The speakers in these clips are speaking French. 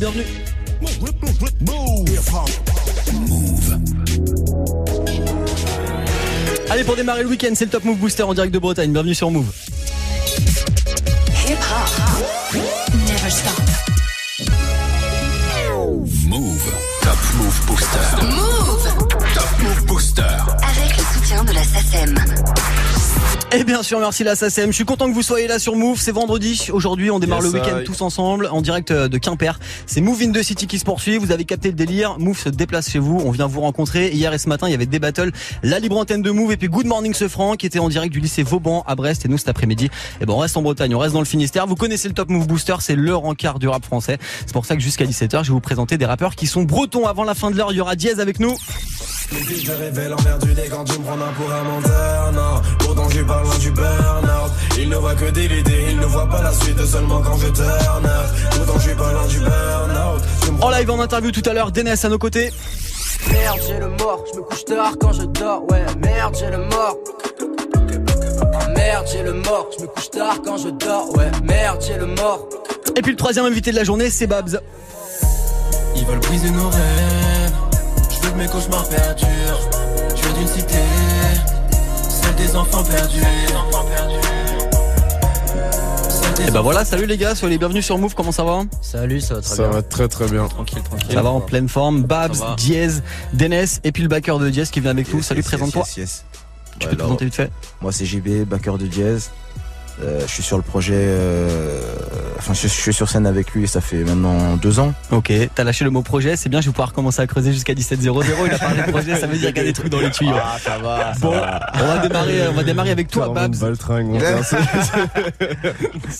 Bienvenue. Allez, pour démarrer le week-end, c'est le Top Move Booster en direct de Bretagne. Bienvenue sur Move. Hip hop. Never stop. Move. Top Move Booster. Move. Top Move Booster. Avec le soutien de la SACEM. Et bien sûr, merci la SACEM. Je suis content que vous soyez là sur Move. C'est vendredi. Aujourd'hui, on démarre Yes, le week-end tous ensemble en direct euh, de Quimper. C'est Move in the City qui se poursuit. Vous avez capté le délire. Move se déplace chez vous. On vient vous rencontrer. Hier et ce matin, il y avait des battles. La libre antenne de Move et puis Good Morning ce franc qui était en direct du lycée Vauban à Brest. Et nous, cet après-midi, et ben, on reste en Bretagne. On reste dans le Finistère. Vous connaissez le Top Move Booster. C'est le rencard du rap français. C'est pour ça que jusqu'à 17h, je vais vous présenter des rappeurs qui sont bretons. Avant la fin de l'heure, il y aura Diaz avec nous. Les filles je révèle envers du nez quand tu me prends un pour un menteur, non Pourtant je suis pas loin du burn-out. Il ne voit que des idées, il ne voit pas la suite seulement quand je turn up. Pourtant je suis pas loin du burn-out. En live en interview tout à l'heure, Dénès à nos côtés. Merde, j'ai le mort, je me couche tard quand je dors, ouais, merde, j'ai le mort. Ah, merde, j'ai le mort, je me couche tard quand je dors, ouais, merde, j'ai le mort. Et puis le troisième invité de la journée, c'est Babs. Ils veulent briser nos rêves. Je veux que mes cauchemars perdurent. Je veux d'une cité des enfants perdus Celle des Et ben voilà, salut les gars, soyez les bienvenus sur Move, comment ça va Salut, ça va très Ça va très très bien. Tranquille, tranquille. Ça va en pleine forme, Babs. Diaz, Dénès et puis le backer de Diaz qui vient avec nous. Salut, présente-toi. Yes, yes. Tu peux te alors, présenter vite fait Moi c'est JB, backer de jazz. Euh, je suis sur le projet, euh, enfin je, je suis sur scène avec lui, ça fait maintenant deux ans. Ok, t'as lâché le mot projet, c'est bien, je vais pouvoir commencer à creuser jusqu'à 17.00. Il a parlé de projet, ça veut dire qu'il y a des trucs dans les tuyaux. Ah ça va. Bon, on va démarrer, on va démarrer avec toi, Babs.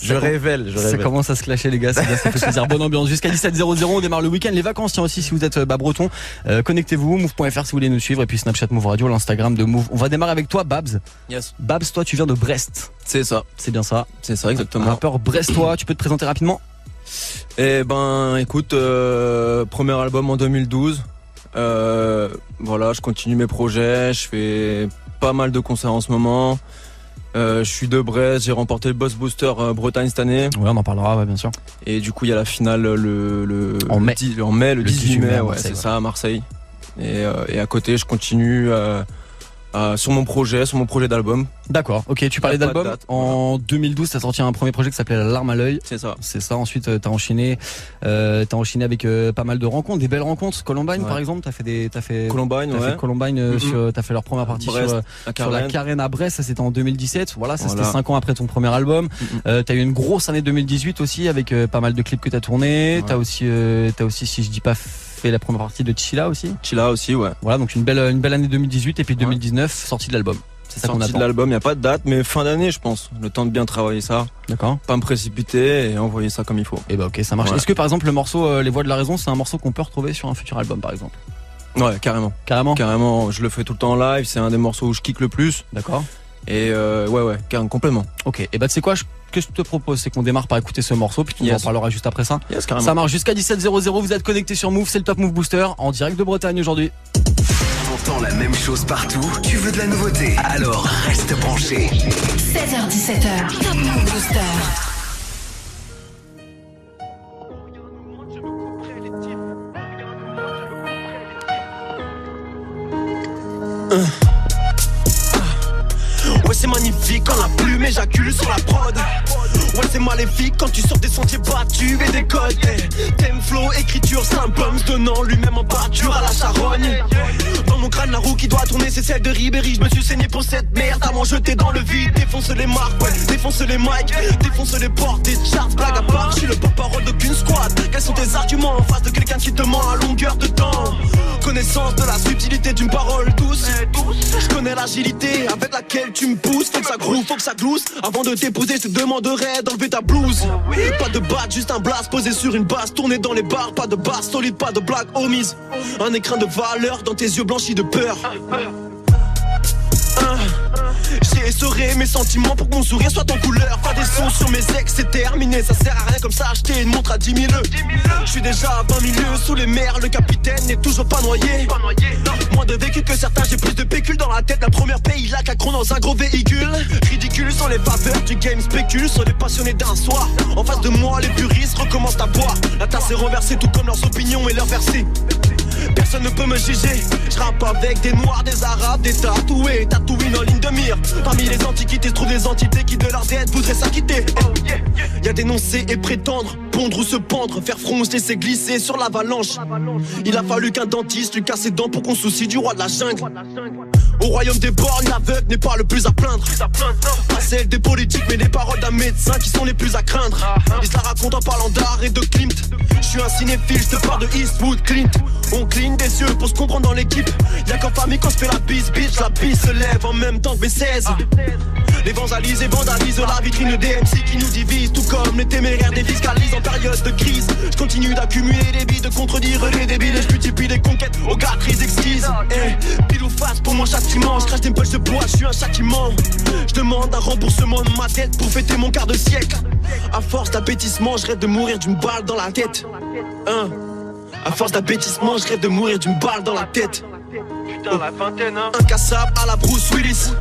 Je révèle, je Ça révèle. commence à se clasher les gars, c'est bien, ça fait plaisir. Bonne ambiance. Jusqu'à 17.00, on démarre le week-end. Les vacances, tiens aussi si vous êtes euh, bah, breton. Euh, Connectez-vous, move.fr si vous voulez nous suivre. Et puis Snapchat Move Radio, l'Instagram de Move. On va démarrer avec toi, Babs. Yes. Babs, toi tu viens de Brest. C'est ça, C'est bien ça. c'est ça exactement. Rappeur brestois, tu peux te présenter rapidement? Eh ben, écoute, euh, premier album en 2012. Euh, voilà, je continue mes projets, je fais pas mal de concerts en ce moment. Euh, je suis de Brest, j'ai remporté le Boss Booster euh, Bretagne cette année. Ouais, on en parlera, ouais, bien sûr. Et du coup, il y a la finale le, le, En le mai. 10 en mai, le, Le 18 mai, ouais, c'est ça, à Marseille. Et, et à côté, je continue euh, sur mon projet, sur mon projet d'album. D'accord, ok, tu parlais d'album. En 2012, t'as sorti un premier projet qui s'appelait La larme à l'œil. C'est ça. C'est ça, ensuite euh, t'as enchaîné, euh, t'as enchaîné avec euh, pas mal de rencontres, des belles rencontres. Columbine Ouais. par exemple, t'as fait des, t'as fait, Columbine, ouais. fait Columbine, sur, t'as fait leur première partie Brest, sur, La sur la Carène. À Brest, ça c'était en 2017. Voilà, ça Voilà. c'était 5 ans après ton premier album. Euh, t'as eu une grosse année 2018 aussi avec pas mal de clips que t'as tourné. Ouais. T'as aussi, t'as aussi, si je dis pas, fait la première partie de Chila aussi. Chila aussi, ouais. Voilà, donc une belle, une belle année 2018 et puis Ouais. 2019 sortie de l'album. C'est ça qu'on Sortie de attend. l'album, il n'y a pas de date, mais fin d'année, je pense. Le temps de bien travailler ça, D'accord. pas me précipiter et envoyer ça comme il faut. Et bah ok, ça marche. Est-ce que par exemple le morceau euh, Les Voix de la Raison, c'est un morceau qu'on peut retrouver sur un futur album par exemple? Ouais, carrément. Carrément? Carrément, je le fais tout le temps en live, c'est un des morceaux où je kick le plus. D'accord. Et euh, ouais, ouais, carrément, complètement. Ok. Et bah tu sais quoi, je- que je te propose, c'est qu'on démarre par écouter ce morceau, puis tu nous Yes. en parleras juste après ça. Yes. Ça marche jusqu'à 17.00, vous êtes connectés sur Move, c'est le Top Move Booster en direct de Bretagne aujourd'hui. T'entends la même chose partout Tu veux de la nouveauté Alors reste branché. 16h17h. Top Move Booster. Ouais magnifique quand la plume éjacule sur la prod. Ouais c'est maléfique quand tu sors des sentiers battus et des codes Thème flow, écriture, symptômes donnant lui-même en pâture à la charogne. Dans mon crâne la roue qui doit tourner c'est celle de Ribéry. Je me suis saigné pour cette merde m'en jeter dans le vide. Défonce les marques, ouais, défonce les mics Défonce les portes, des charts, blague à part Je suis le porte-parole d'aucune squad. Quels sont tes arguments en face de quelqu'un qui te ment à longueur de temps? Connaissance de la subtilité d'une parole douce. Je connais l'agilité avec laquelle tu me pousses. Faut que ça groove, faut que ça glousse. Avant de t'épouser je te demanderai d'enlever ta blouse. Pas de batte, juste un blast posé sur une base. Tourné dans les bars, pas de basse solide, pas de blague omise. Un écrin de valeur dans tes yeux blanchis de peur. Hein. Essoré mes sentiments pour que mon sourire soit en couleur. Pas des sons sur mes ex, c'est terminé. Ça sert à rien comme ça, acheter une montre à 10 000. Je suis déjà à 20 milieux sous les mers. Le capitaine n'est toujours pas noyé. Moins de vécu que certains, j'ai plus de pécule dans la tête. La première paye, la cacron dans un gros véhicule. Ridicule sans les faveurs du game, spécule sur les passionné d'un soir. En face de moi, les puristes recommencent à boire. La tasse est renversée, tout comme leurs opinions et leurs versets. Personne ne peut me juger. Je rappe avec des noirs, des arabes, des tatoués, tatouines en ligne de mire. Les antiquités, se trouvent des entités qui de leur dette voudraient s'acquitter. Y a dénoncer et prétendre, pondre ou se pendre, faire front ou se laisser glisser sur l'avalanche. Il a fallu qu'un dentiste lui casse ses dents pour qu'on soucie du roi de la jungle. Au royaume des bornes, l'aveugle n'est pas le plus à plaindre. Pas celle des politiques, mais les paroles d'un médecin qui sont les plus à craindre. Ils se la racontent en parlant d'art et de Klimt. Je suis un cinéphile, je te parle de Eastwood, Clint. On cligne des yeux pour se comprendre dans l'équipe. Y'a qu'en famille qu'on se fait la bise, bitch. La bise se lève en même temps que mes 16. Les et vandalisent la vitrine DMC qui nous divise, tout comme les téméraires défiscalisent en période de crise. Je continue d'accumuler des billes, de contredire les débiles et je multiplie les conquêtes aux gâteries exquises. Eh, pile ou face pour mon châtiment, je crache des poches de bois, je suis un châtiment. Je demande un remboursement de ma tête pour fêter mon quart de siècle. À force d'appétissement, je de mourir d'une balle dans la tête. Hein. À force d'appétissement, je de mourir d'une balle dans la tête. Putain, la vingtaine, hein. Incassable à la Bruce Willis.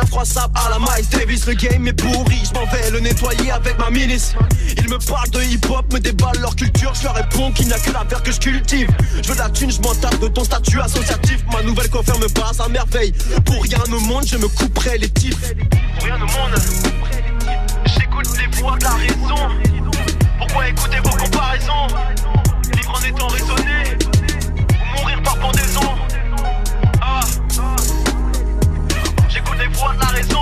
Infroissable à la Miles Davis. Le game est pourri, je m'en vais le nettoyer avec ma milice. Ils me parlent de hip-hop, me déballent leur culture. Je leur réponds qu'il n'y a que la verre que je cultive. Je veux la thune, je m'en tape de ton statut associatif. Ma nouvelle coiffure me passe à merveille. Pour rien au monde, je me couperai les tifs. Pour rien au monde. J'écoute les voix de la raison. Pourquoi écouter vos comparaisons Vivre en étant raisonné. Ou mourir par pendaison. Voix de la raison.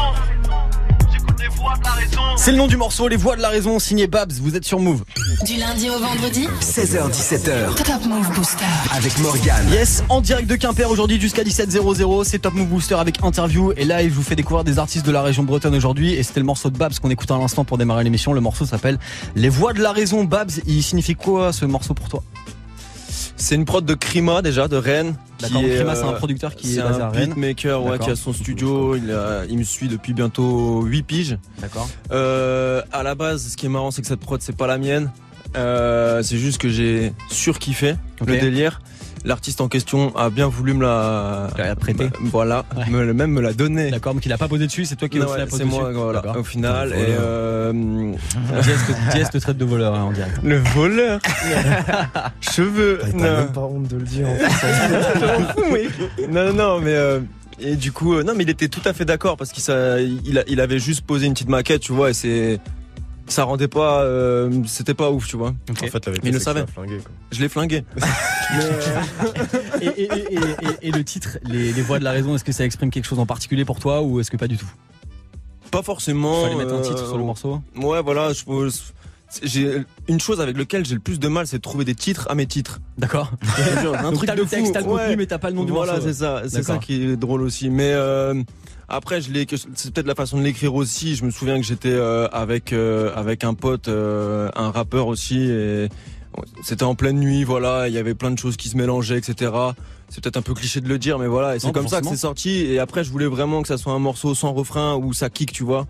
J'écoute les voix de la raison. C'est le nom du morceau, les voix de la raison, signé Babs, vous êtes sur Move. Du lundi au vendredi, 16h17h Top Move Booster. avec Morgane. Yes, en direct de Quimper aujourd'hui jusqu'à 17h00, c'est Top Move Booster avec interview et là je vous fais découvrir des artistes de la région bretonne aujourd'hui et c'était le morceau de Babs qu'on écoute à l'instant pour démarrer l'émission. Le morceau s'appelle Les voix de la raison. Babs, il signifie quoi ce morceau pour toi? C'est une prod de Krima déjà, de Rennes. D'accord, est, Krima, c'est un euh, producteur qui est c'est basé à un Rennes. beatmaker ouais, qui a son studio. Il, a- il me suit depuis bientôt 8 piges. D'accord. Euh, à la base, ce qui est marrant, c'est que cette prod, c'est pas la mienne. Euh, c'est juste que j'ai surkiffé le délire. L'artiste en question a bien voulu me la, Tu l'as prêté. me- voilà, Ouais. me, même me la donner. D'accord, donc il a pas posé dessus, c'est toi qui l'as ouais, posé c'est dessus. moi, voilà, D'accord. au final. Et euh, Jess te- traite de voleur hein, en direct. le voleur, cheveux. T'as même pas honte de le dire. en fait. Oui. Non, non, mais euh, et du coup, euh, non, mais il était tout à fait d'accord parce qu'il il, il avait juste posé une petite maquette, tu vois, et c'est ça rendait pas, euh, c'était pas ouf, tu vois. En fait, avec Mais il le savait. flingué, quoi. Je l'ai flingué. Et, et- et- et- et- et le titre, les, les voix de la raison, est-ce que ça exprime quelque chose en particulier pour toi ou est-ce que pas du tout? Pas forcément. Fallait mettre un titre euh, sur le morceau. Ouais, voilà. je pose- J'ai une chose avec laquelle j'ai le plus de mal, c'est de trouver des titres à mes titres. D'accord. un Donc truc t'as de le texte, t'as le Ouais. contenu, mais t'as pas le nom du voilà, morceau. c'est ça, c'est ça qui est drôle aussi. Mais euh, après, je l'ai, que- c'est peut-être la façon de l'écrire aussi. Je me souviens que j'étais euh, avec euh, avec un pote, euh, un rappeur aussi, et c'était en pleine nuit. Voilà, il y avait plein de choses qui se mélangeaient, etc. C'est peut-être un peu cliché de le dire, mais voilà, et c'est comme ça que c'est sorti. Et après, je voulais vraiment que ça soit un morceau sans refrain où ça kick, tu vois.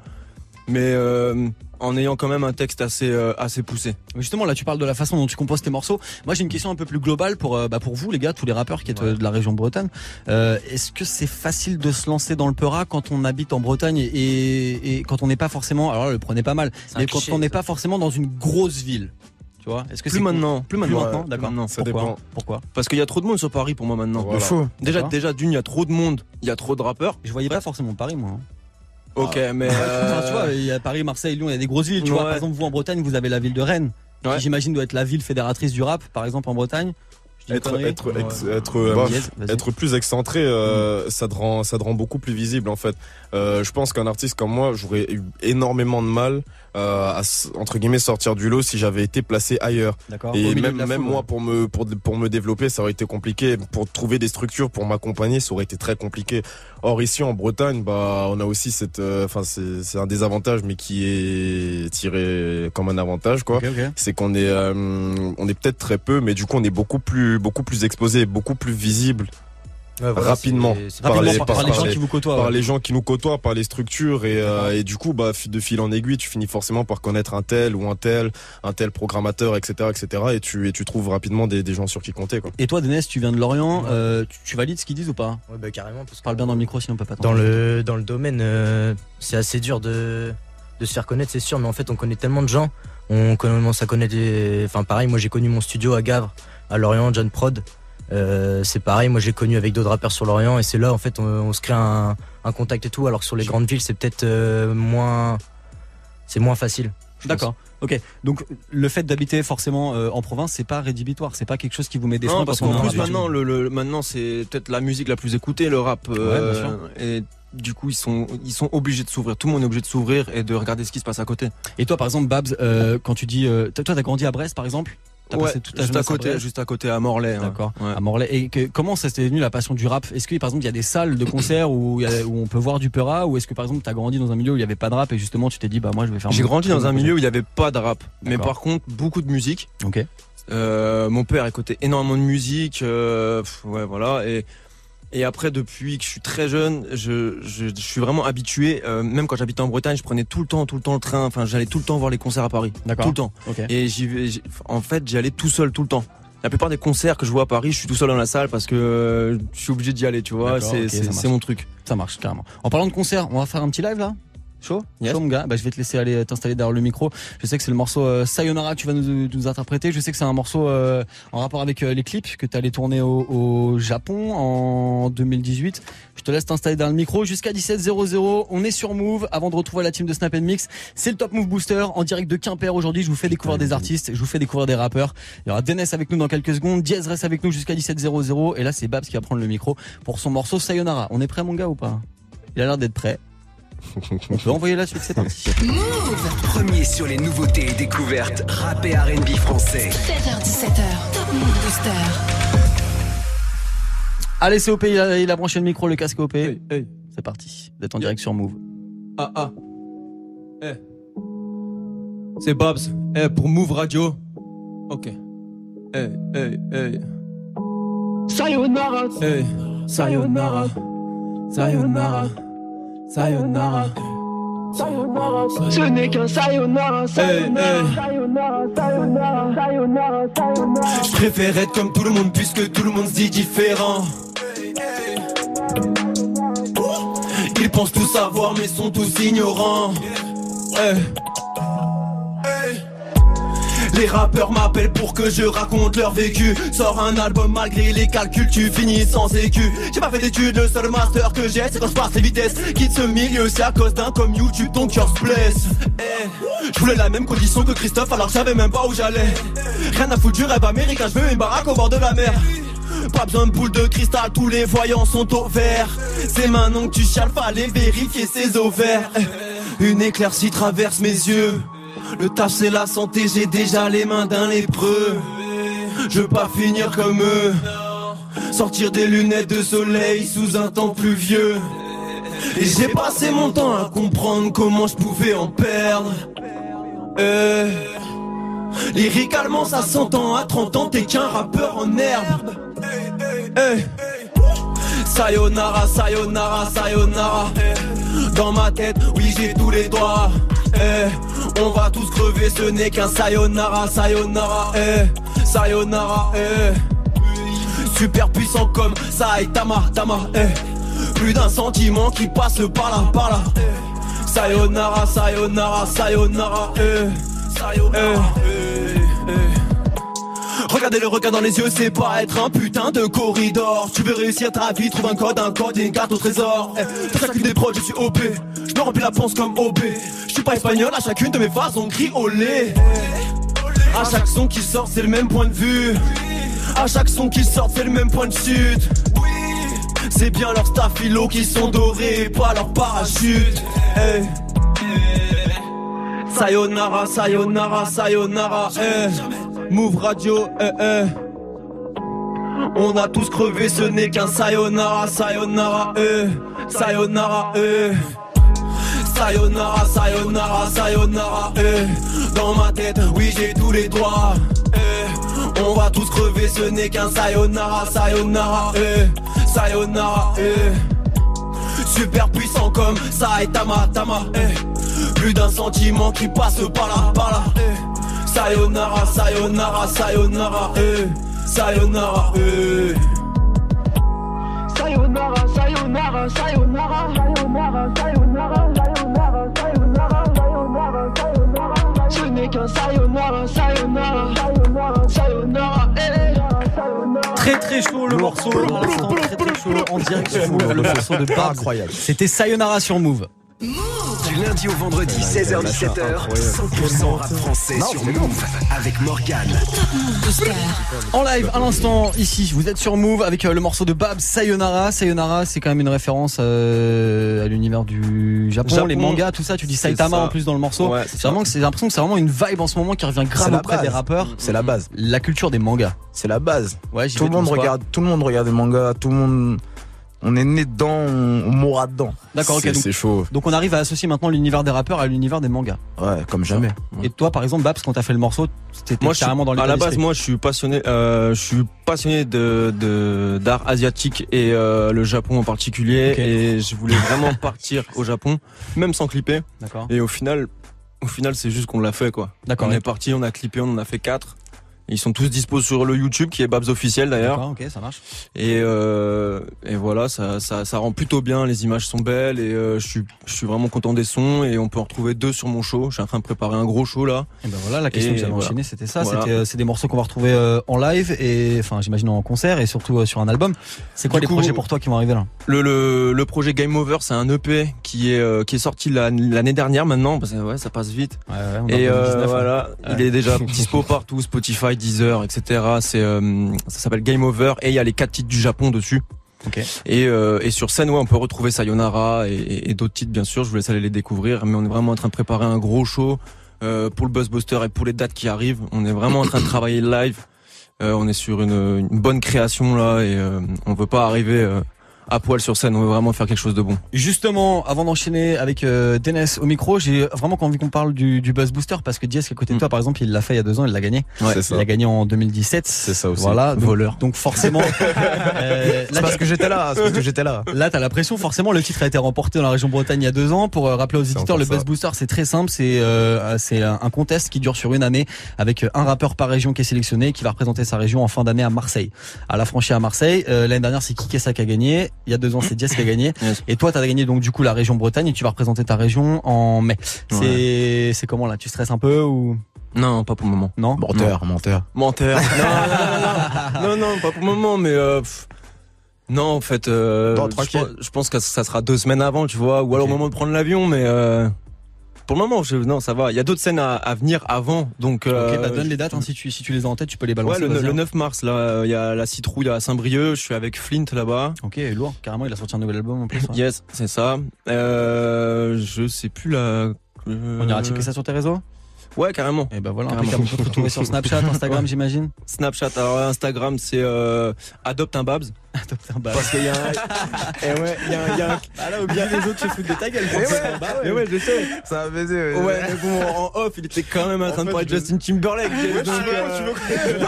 Mais euh, en ayant quand même un texte assez euh, assez poussé. Justement, là, tu parles de la façon dont tu composes tes morceaux. Moi, j'ai une question un peu plus globale pour, euh, bah, pour vous, les gars, tous les rappeurs qui êtes euh, de la région bretonne. Euh, Est-ce que c'est facile de se lancer dans le peura quand on habite en Bretagne et, et, quand on n'est pas forcément, alors là, le prenez pas mal, mais quand cliché, on n'est pas forcément dans une grosse ville Tu vois? Est-ce que Plus c'est maintenant. Plus maintenant, Ouais, d'accord. Ça Pourquoi? dépend. Pourquoi? Parce qu'il y a trop de monde sur Paris pour moi maintenant. Voilà. Déjà, déjà d'une, il y a trop de monde, il y a trop de rappeurs. Je voyais pas forcément Paris, moi. Ok, mais Enfin, tu euh, vois, il y a Paris, Marseille, Lyon, il y a des grosses villes. Tu vois, par exemple, vous en Bretagne, vous avez la ville de Rennes, Ouais. qui j'imagine doit être la ville fédératrice du rap, par exemple en Bretagne. Je dis une Être, être, ex- Ouais. être, euh, bah, Yes, être plus excentré, euh, ça te rend, ça te rend beaucoup plus visible en fait. Euh, je pense qu'un artiste comme moi, j'aurais eu énormément de mal euh, à s- entre guillemets sortir du lot si j'avais été placé ailleurs. Au Et même, même foule, moi ouais. pour me pour pour me développer, ça aurait été compliqué. Pour trouver des structures pour m'accompagner, ça aurait été très compliqué. Or ici en Bretagne, bah on a aussi cette, euh, enfin c'est c'est un désavantage mais qui est tiré comme un avantage quoi c'est qu'on est euh, on est peut-être très peu mais du coup on est beaucoup plus beaucoup plus exposé beaucoup plus visible rapidement c'est- c'est par Rapidement, les- par, par- par les par gens les- qui vous côtoient. par ouais. les gens qui nous côtoient par les structures et, euh, et du coup bah de fil en aiguille tu finis forcément par connaître un tel ou un tel un tel programmateur etc etc et tu et tu trouves rapidement des, des gens sur qui compter quoi Et toi, Denis, tu viens de Lorient, Ouais. euh, tu, tu valides ce qu'ils disent ou pas? Ouais, bah, carrément. Parce Parle bien dans le micro, sinon on peut pas dans le, dans le domaine, euh, c'est assez dur de, de se faire connaître, c'est sûr, mais en fait, on connaît tellement de gens. On commence à connaître des. Enfin, pareil, moi j'ai connu mon studio à Gavre, à Lorient, John Prod. Euh, c'est pareil, moi j'ai connu avec d'autres rappeurs sur Lorient et c'est là en fait on, on se crée un, un contact et tout, alors que sur les grandes villes c'est peut-être euh, moins. C'est moins facile. D'accord. Ok. Donc le fait d'habiter forcément euh, en province, c'est pas rédhibitoire, c'est pas quelque chose qui vous met des freins Non, parce qu'en a plus maintenant, le, le- maintenant c'est peut-être la musique la plus écoutée, le rap. euh, Ouais, bien sûr. et du coup, ils sont, ils sont obligés de s'ouvrir. Tout le monde est obligé de s'ouvrir et de regarder ce qui se passe à côté. Et toi, par exemple, Babs, euh, quand tu dis, euh, toi, t'as grandi à Brest, par exemple? T'as Ouais, passé toute ta juste à côté, juste à côté à Morlaix. hein. D'accord. Ouais. À Morlaix. Et que- comment ça s'est venu la passion du rap? Est-ce que par exemple il y a des salles de concert où, il y a- où on peut voir du Peura ou est-ce que par exemple t'as grandi dans un milieu où il y avait pas de rap et justement tu t'es dit bah moi je vais faire. J'ai grandi dans un milieu où il n'y avait pas de rap, mais par contre beaucoup de musique. Ok. Euh, mon père écoutait énormément de musique, euh, ouais voilà. Et et après depuis que je suis très jeune, je, je, je suis vraiment habitué. euh, même quand j'habitais en Bretagne, je prenais tout le temps, tout le temps le train. Enfin, j'allais tout le temps voir les concerts à Paris, D'accord. tout le temps. Et j'y En fait, j'y allais tout seul tout le temps. La plupart des concerts que je vois à Paris, je suis tout seul dans la salle parce que euh, je suis obligé d'y aller, tu vois. C'est mon truc. Ça marche carrément. En parlant de concert, on va faire un petit live là? Chaud Yes. Chaud mon gars bah, Je vais te laisser aller t'installer derrière le micro. Je sais que c'est le morceau euh, Sayonara que tu vas nous, nous interpréter. Je sais que c'est un morceau euh, en rapport avec euh, les clips que tu allais tourner au, au Japon en 2018. Je te laisse t'installer dans le micro jusqu'à 17.00. On est sur Move avant de retrouver la team de Snap Mix. C'est le Top Move Booster en direct de Quimper aujourd'hui. Je vous fais découvrir des artistes, je vous fais découvrir des rappeurs. Il y aura Dennis avec nous dans quelques secondes. Diaz reste avec nous jusqu'à 17.00. Et là, c'est Babs qui va prendre le micro pour son morceau Sayonara. On est prêt, mon gars, ou pas? Il a l'air d'être prêt. On peut envoyer la suite, c'est parti. Premier sur les nouveautés et découvertes rap et R&B français. 16h17h, Top Move Booster. Allez, c'est OP, il a, il a branché le micro, le casque OP. Hey, hey. C'est parti. Vous êtes en direct sur Move. Ah ah. Eh. C'est Babs. Eh, pour Move Radio. Ok. Eh, eh, eh. Sayonara, Eh. Sayonara. Sayonara. Sayonara. sayonara, ce n'est qu'un sayonara, sayonara, Hey, hey. sayonara, sayonara, sayonara, sayonara. Je préfère être comme tout le monde puisque tout le monde se dit différent. Ils pensent tout savoir mais sont tous ignorants. Eh. Les rappeurs m'appellent pour que je raconte leur vécu Sors un album malgré les calculs tu finis sans écu J'ai pas fait d'études, le seul master que j'ai c'est quand je passe les vitesses Quitte ce milieu c'est à cause d'un comme YouTube ton cœur se blesse Eh, Je voulais la même condition que Christophe alors savais même pas où j'allais Rien à foutre du rêve américain, je veux une baraque au bord de la mer pas besoin de boule de cristal, tous les voyants sont au vert. C'est maintenant que tu chiales, fallait vérifier ses ovaires. Une éclaircie traverse mes yeux. Le taf c'est la santé, j'ai déjà les mains d'un lépreux. Je veux pas finir comme eux. Sortir des lunettes de soleil sous un temps pluvieux. Et j'ai passé mon temps à comprendre comment je pouvais en perdre. Euh, lyricalement ça s'entend à 30 ans, t'es qu'un rappeur en herbe. Hey. Sayonara, sayonara, sayonara. Dans ma tête, oui j'ai tous les droits. Eh, On va tous crever, ce n'est qu'un sayonara, sayonara. Eh, sayonara, eh. Super puissant comme Saitama, Tama. Eh. Plus d'un sentiment qui passe par là, par là. Eh. Sayonara, sayonara, sayonara. Eh. Sayonara, eh, eh. Regardez le regard dans les yeux, c'est pas être un putain de corridor. Tu veux réussir ta vie, trouve un code, un code et une carte au trésor. Eh, chacune des prods, je suis OP. Je me remplis la panse comme OB. Je suis pas espagnol, à chacune de mes phases, on crie olé. À chaque son qui sort, c'est le même point de vue. À chaque son qui sort, c'est le même point de chute. C'est bien leurs staphylos qui sont dorés, pas leurs parachutes. Eh. Sayonara, sayonara, sayonara, eh. Move radio, eh, eh. On a tous crevé, ce n'est qu'un sayonara, sayonara, eh. Sayonara, eh. Sayonara, sayonara, sayonara, eh. Dans ma tête, oui, j'ai tous les droits, eh. On va tous crever, ce n'est qu'un sayonara, sayonara, eh. Sayonara, eh. Super puissant comme Saitama, Tama, eh. Plus d'un sentiment qui passe par là, par là, eh. Sayonara, sayonara, sayonara, eh. Sayonara, eh. Sayonara, sayonara, sayonara, sayonara, sayonara, sayonara, sayonara, sayonara. qu'un sayonara, sayonara, sayonara, sayonara, eh. Très très chaud le morceau. l'instant, Très très chaud en direct sur Move. Le morceau de Babs. Incroyable. C'était Sayonara sur Move. Du lundi au vendredi, 16h-17h, 100% rap français sur Move avec Morgane. En live à l'instant ici, vous êtes sur Move avec euh, le morceau de Babs Sayonara. Sayonara, c'est quand même une référence euh, à l'univers du Japon, Japon. les mangas, tout ça. Tu dis Saitama ça. en plus dans le morceau. Ouais, c'est vraiment que c'est j'ai l'impression que c'est vraiment une vibe en ce moment qui revient grave C'est la auprès des base. rappeurs. C'est la base. La culture des mangas. C'est la base. Ouais, Tout vais, le monde regarde, tout le monde regarde les mangas, tout le monde, on est né dedans, on, on mourra dedans. D'accord, ok. C'est chaud. donc on arrive à associer maintenant l'univers des rappeurs à l'univers des mangas. Ouais, comme jamais. Et toi, par exemple, Babs, quand t'as fait le morceau, suis, carrément dans à l'état la base, moi, je suis passionné, euh, je suis passionné de de- d'art asiatique et euh, le Japon en particulier. Et je voulais vraiment partir au Japon, même sans clipper. D'accord. Et au final, au final, c'est juste qu'on l'a fait, quoi. D'accord. On est parti, on a clippé, on en a fait quatre. Ils sont tous dispos sur le YouTube qui est Babs officiel d'ailleurs. Ok, ça marche. Et, euh, et voilà, ça, ça, ça rend plutôt bien. Les images sont belles et euh, je suis, je suis vraiment content des sons. Et on peut en retrouver deux sur mon show. Je suis en train de préparer un gros show là. Et ben voilà, la question Et que j'avais voilà. enchaînée, c'était ça. Voilà. C'était, euh, c'est des morceaux qu'on va retrouver en live et, enfin, j'imagine en concert et surtout sur un album. C'est quoi Du les coup, projets pour toi qui vont arriver là? Le, le, le projet Game Over, c'est un EP qui est, qui est sorti la- l'année dernière maintenant. Parce que ouais, ça passe vite. Ouais, ouais, on est en Et 2019, voilà, il est déjà dispo partout, Spotify, Deezer, etc. C'est, euh, ça s'appelle Game Over et il y a les quatre titres du Japon dessus. Et, euh, et sur scène, ouais, on peut retrouver Sayonara et, et- d'autres titres, bien sûr. Je vous laisse aller les découvrir. Mais on est vraiment en train de préparer un gros show euh, pour le Buzzbuster et pour les dates qui arrivent. On est vraiment en train de travailler live. Euh, on est sur une, une bonne création là et on veut pas arriver à poil sur scène. On veut vraiment faire quelque chose de bon. Justement, avant d'enchaîner avec euh, Dennis au micro, j'ai vraiment envie qu'on parle du, du Buzz Booster parce que Diaz qui est à côté de Mm. toi, par exemple, il l'a fait il y a deux ans, il l'a gagné. C'est Il l'a gagné en 2017. C'est ça aussi. Voilà, donc, Voleur. donc forcément, euh, là, parce que j'étais là, c'est parce que j'étais là. Là, t'as la pression. Forcément, le titre a été remporté dans la région Bretagne il y a deux ans. Pour euh, rappeler aux éditeurs, le ça. Buzz Booster, c'est très simple. C'est euh, c'est un contest qui dure sur une année avec un rappeur par région qui est sélectionné, qui va représenter sa région en fin d'année à Marseille. À la franchise à Marseille. Euh, L'année dernière, c'est Kikessa qui a gagné. Il y a deux ans, c'est Diaz qui a gagné. Yes. Et toi, t'as gagné donc du coup la région Bretagne et tu vas représenter ta région en mai. C'est c'est comment là? Tu stresses un peu ou? Non, pas pour le moment. non? Menteur, menteur. Menteur. non, non, non, non, non, pas pour le moment, mais euh, non, en fait, euh, je, pense- je pense que ça sera deux semaines avant, tu vois, ou alors au moment de prendre l'avion, mais euh, pour le moment, je, non, ça va. Il y a d'autres scènes à, à venir avant, donc. euh, Ok, bah donne je- les dates hein, si tu si tu les as en tête, tu peux les Ouais, balancer. le, vas-y, le hein. 9 mars, là, euh, il y a la citrouille à Saint-Brieuc. Je suis avec Flint là-bas. Ok, lourd. Carrément, il a sorti un nouvel album en plus. ouais. Yes, c'est ça. Euh, je sais plus la. euh, On ira checker ça sur tes réseaux? Ouais, carrément. Et ben voilà. On peut retrouver sur Snapchat, Instagram, j'imagine. Snapchat, alors Instagram, c'est euh, adopte un Babs. Parce qu'il y a un. Et ouais, il y a un. il y a un- Ah là, au milieu des autres se foutent de ta gueule. Eh ouais, eh ouais, je sais. Ça a baisé, Ouais, mais bon, en off, il était quand même en train de fait, parler de je- Justin Timberlake. donc, euh,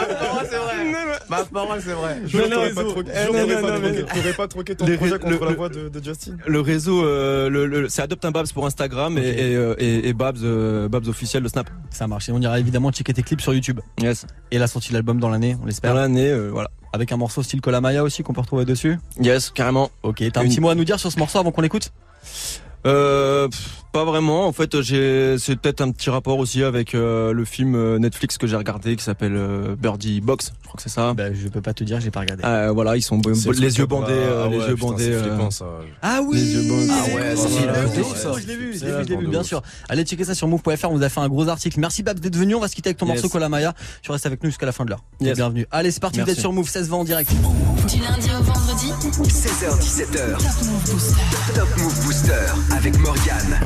c'est vrai. Ma parole, c'est vrai. Je non, pas troqué- Eh, je non, pas mais- t'aurais pas troqué ton Les projet contre le- la voix de, de Justin Le réseau, euh, le, le- c'est Adopte un Babs pour Instagram et, et, euh, et, et Babs, euh, Babs officiel le Snap. Ça marche. Et on ira évidemment checker tes clips sur YouTube. Yes. Et la sortie de l'album dans l'année, on Dans l'espère. l'année, euh, voilà. Avec un morceau style Kolamaya aussi qu'on peut retrouver dessus. Yes, carrément. Ok, t'as un petit mot à nous dire sur ce morceau avant qu'on l'écoute? Euh, pas vraiment. En fait, j'ai, c'est peut-être un petit rapport aussi avec euh, le film euh, Netflix que j'ai regardé qui s'appelle euh, Birdie Box. Je crois que c'est ça. Bah, je peux pas te dire, j'ai pas regardé. Euh, voilà, ils sont le les yeux bandés, ah euh, les ouais, yeux putain, bandés. C'est euh, flippant ça. Ah Les yeux bandés. Ah ouais, ça. Je l'ai vu, je l'ai vu, je l'ai vu, vraiment bien sûr. Allez checker ça sur move.fr, on vous a fait un gros article. Merci Babs d'être venu, on va se quitter avec ton Yes. morceau Kolamaya. Tu restes avec nous jusqu'à la fin de l'heure. Yes. Bienvenue. Allez, c'est parti, vous êtes sur Move 16 20 en direct. Du lundi au vendredi, 16h-17h, Top Move Booster. Top Move Booster avec Morgane.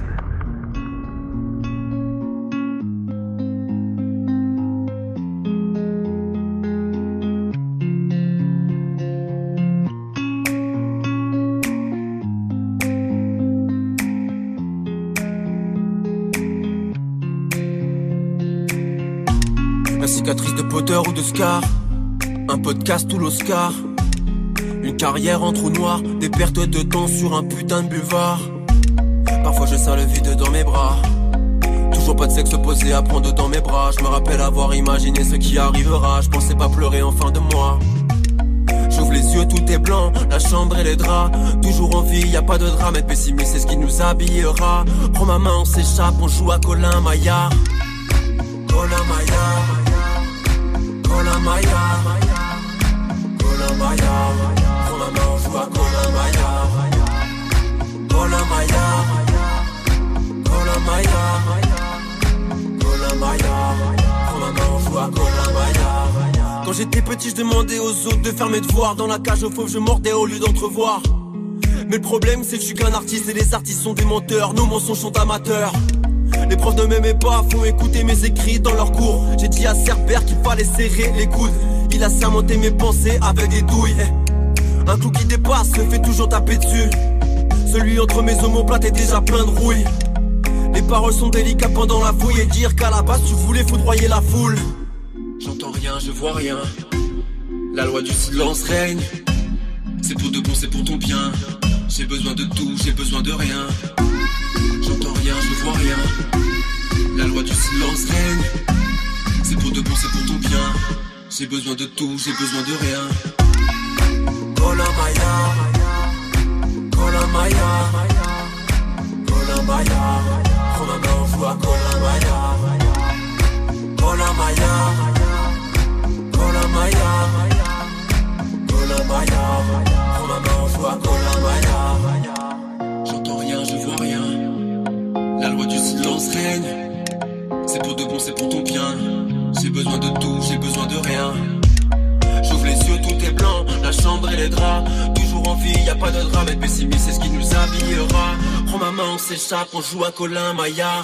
La cicatrice de Potter ou de Scar. Un podcast ou l'Oscar. Une carrière en trou noir. Des pertes de temps sur un putain de buvard je sens le vide dans mes bras. Toujours pas de sexe posé à prendre dans mes bras. Je me rappelle avoir imaginé ce qui arrivera. Je pensais pas pleurer en fin de mois. J'ouvre les yeux, tout est blanc, la chambre et les draps. Toujours en vie, y a pas de drame. Être pessimiste, c'est ce qui nous habillera. Prends ma main, on s'échappe, on joue à Colin Maillard. Kolamaya, Kolamaya, Kolamaya, Quand j'étais petit, je demandais aux autres de faire mes devoirs. Dans la cage aux fauves, je mordais au lieu d'entrevoir. Mais le problème, c'est que je suis qu'un artiste et les artistes sont des menteurs. Nos mensonges sont amateurs. Les profs ne m'aimaient pas, font écouter mes écrits dans leurs cours. J'ai dit à Cerbère qu'il fallait serrer les coudes. Il a sermenté mes pensées avec des douilles. Un clou qui dépasse se fait toujours taper dessus. Celui entre mes omoplates est déjà plein de rouille. Les paroles sont délicates pendant la fouille et dire qu'à la base tu voulais foudroyer la foule. Je vois rien. La loi du silence règne. C'est pour de bon, c'est pour ton bien. J'ai besoin de tout, j'ai besoin de rien. J'entends rien, je vois rien. La loi du silence règne. C'est pour de bon, c'est pour ton bien. J'ai besoin de tout, j'ai besoin de rien. Kolamaya, Kolamaya, Kolamaya. Prends ma main, Kolamaya, Kolamaya. Prends ma main, à Kolamaya. J'entends rien, je vois rien. La loi du silence règne. C'est pour de bon, c'est pour ton bien. J'ai besoin de tout, j'ai besoin de rien. J'ouvre les yeux, tout est blanc, la chambre et les draps. Toujours en vie, y a pas de drame, être pessimiste, c'est ce qui nous habillera. Prends ma main, on s'échappe, on joue à Colin Maya.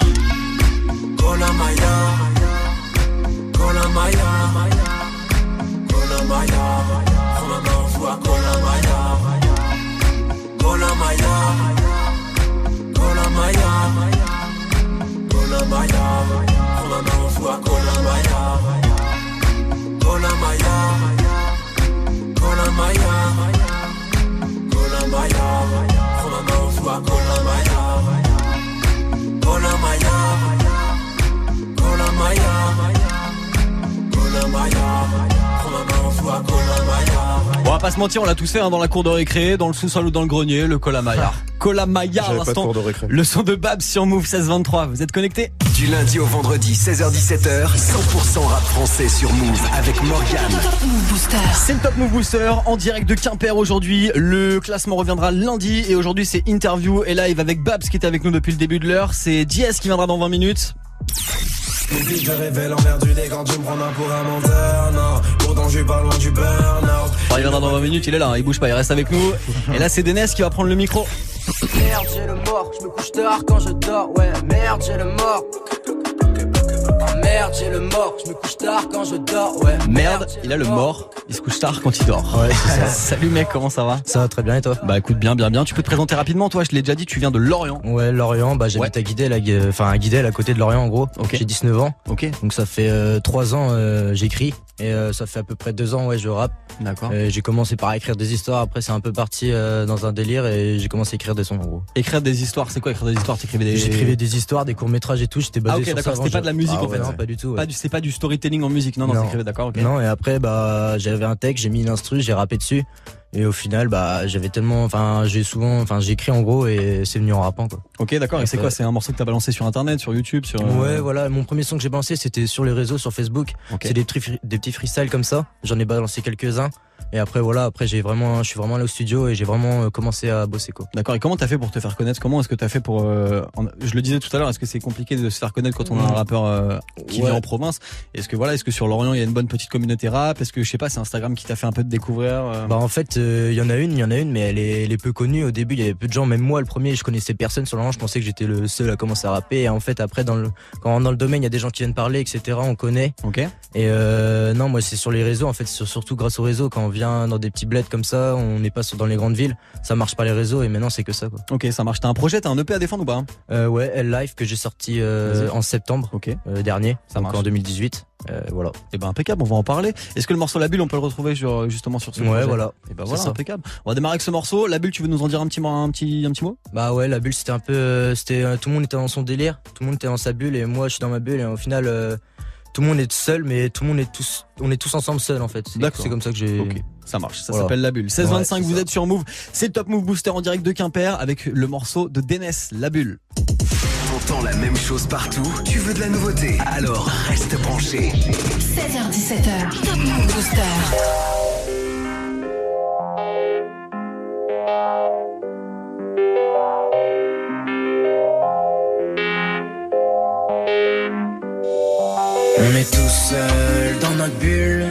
Colin Maya. Colin Maya. Colin Maya. Prends ma main, on joue à Colin Maya. Colin Maya. Colin Maya. Colin Maya. Prends ma main, on joue à On va pas se mentir, on l'a tous fait hein, dans la cour de récré, dans le sous-sol ou dans le grenier, le Kolamaya. Kolamaya à l'instant. Le son de Babs sur Move 1623. Vous êtes connectés Du lundi au vendredi, 16h-17h, 100% rap français sur Move avec Morgane. Move Booster. C'est le Top Move Booster en direct de Quimper aujourd'hui. Le classement reviendra lundi et aujourd'hui c'est interview et live avec Babs qui était avec nous depuis le début de l'heure. C'est JS qui viendra dans 20 minutes. Je révèle envers du dé quand tu me prends un pour un menteur, non. Pas loin du burn-out. Il viendra dans 20 minutes, il est là, hein, il bouge pas, il reste avec nous. Et là c'est Denes qui va prendre le micro. Merde, j'ai le mort, je me couche tard quand je dors, ouais, merde, j'ai le mort. Merde, j'ai le mort, je me couche tard quand je dors, ouais. Merde, il a le mort, il se couche tard quand il dort. Ouais, c'est ça. Salut mec, comment ça va? Ça va très bien et toi? Bah écoute bien, bien, bien. Tu peux te présenter rapidement, toi, je te l'ai déjà dit, tu viens de Lorient. Ouais, Lorient, bah j'habite à Guidel, enfin à Guidel, à côté de Lorient en gros. J'ai 19 ans, Ok, donc ça fait 3 ans euh, j'écris et euh, ça fait à peu près 2 ans ouais je rappe. d'accord. J'ai commencé par écrire des histoires, après c'est un peu parti euh, dans un délire et j'ai commencé à écrire des sons en gros. Écrire des histoires, c'est quoi écrire des histoires? T'écrivais des. J'écrivais des histoires, des courts métrages et tout, j'étais basé Ah, ok, sur ça d'accord, c'était pas de la musique, Ah en fait. ouais, Non, pas du tout. ouais. Pas du, c'est pas du storytelling en musique, non, non, Non. t'écrivais, d'accord, ok. Non, et après, bah, j'avais un texte, j'ai mis une instru, j'ai rappé dessus. Et au final, bah, j'avais tellement, enfin, j'ai souvent, enfin, j'ai écrit en gros et c'est venu en rappant, quoi. Ok, d'accord. Et c'est quoi? C'est un morceau que t'as balancé sur internet, sur YouTube, sur. euh, Ouais, voilà, mon premier son que j'ai balancé, c'était sur les réseaux, sur Facebook. Ok. C'est des, des petits freestyles comme ça. J'en ai balancé quelques-uns. Et après, voilà, après, j'ai vraiment, je suis vraiment allé au studio et j'ai vraiment euh, commencé à bosser, quoi. D'accord. Et comment t'as fait pour te faire connaître? Comment est-ce que t'as fait pour euh, en- Je le disais tout à l'heure. Est-ce que c'est compliqué de se faire connaître quand on a un rappeur euh, qui Ouais. vit en province? Est-ce que voilà, est-ce que sur Lorient il y a une bonne petite communauté rap? Est-ce que je sais pas, c'est Instagram qui t'a fait un peu de découvrir euh, Bah en fait, il y en a une, il y en a une, mais elle est, elle est peu connue. Au début, il y avait peu de gens. Même moi, le premier, je connaissais personne sur rang. Je pensais que j'étais le seul à commencer à rapper. Et en fait, après, dans le, quand dans le domaine, il y a des gens qui viennent parler, etc. On connaît. Ok. Et non, moi, c'est sur les réseaux. En fait, c'est surtout grâce aux réseaux. Quand on vient dans des petits bleds comme ça, on n'est pas sur- dans les grandes villes. Ça marche pas les réseaux. Et maintenant, c'est que ça, quoi. Ok, ça marche. T'as un projet, t'as un EP à défendre ou pas? Euh, ouais, L Live que j'ai sorti euh, en septembre Ok. euh, dernier. Ça donc marche. en 2018. Euh, voilà. Et ben impeccable. On va en parler. Est-ce que le morceau La Bulle, on peut le retrouver sur justement sur ce Ouais, projet? voilà. Et ben C'est voilà, ça. impeccable. On va démarrer avec ce morceau. La Bulle, tu veux nous en dire un petit, un petit, un petit mot? Bah ouais, la bulle c'était un peu, c'était tout le monde était dans son délire, tout le monde était dans sa bulle et moi je suis dans ma bulle et au final euh, tout le monde est seul mais tout le monde est tous, on est tous ensemble seuls en fait. C'est D'accord. c'est comme ça que j'ai. Ok, ça marche. Ça Voilà. s'appelle La Bulle. 16-25, Ouais, c'est vous ça. êtes sur Move. C'est le Top Move Booster en direct de Quimper avec le morceau de Dénès, La Bulle. Ton T'entends la même chose partout Tu veux de la nouveauté? Alors reste branché. 16h17h, Top Move Booster. Seul dans notre bulle.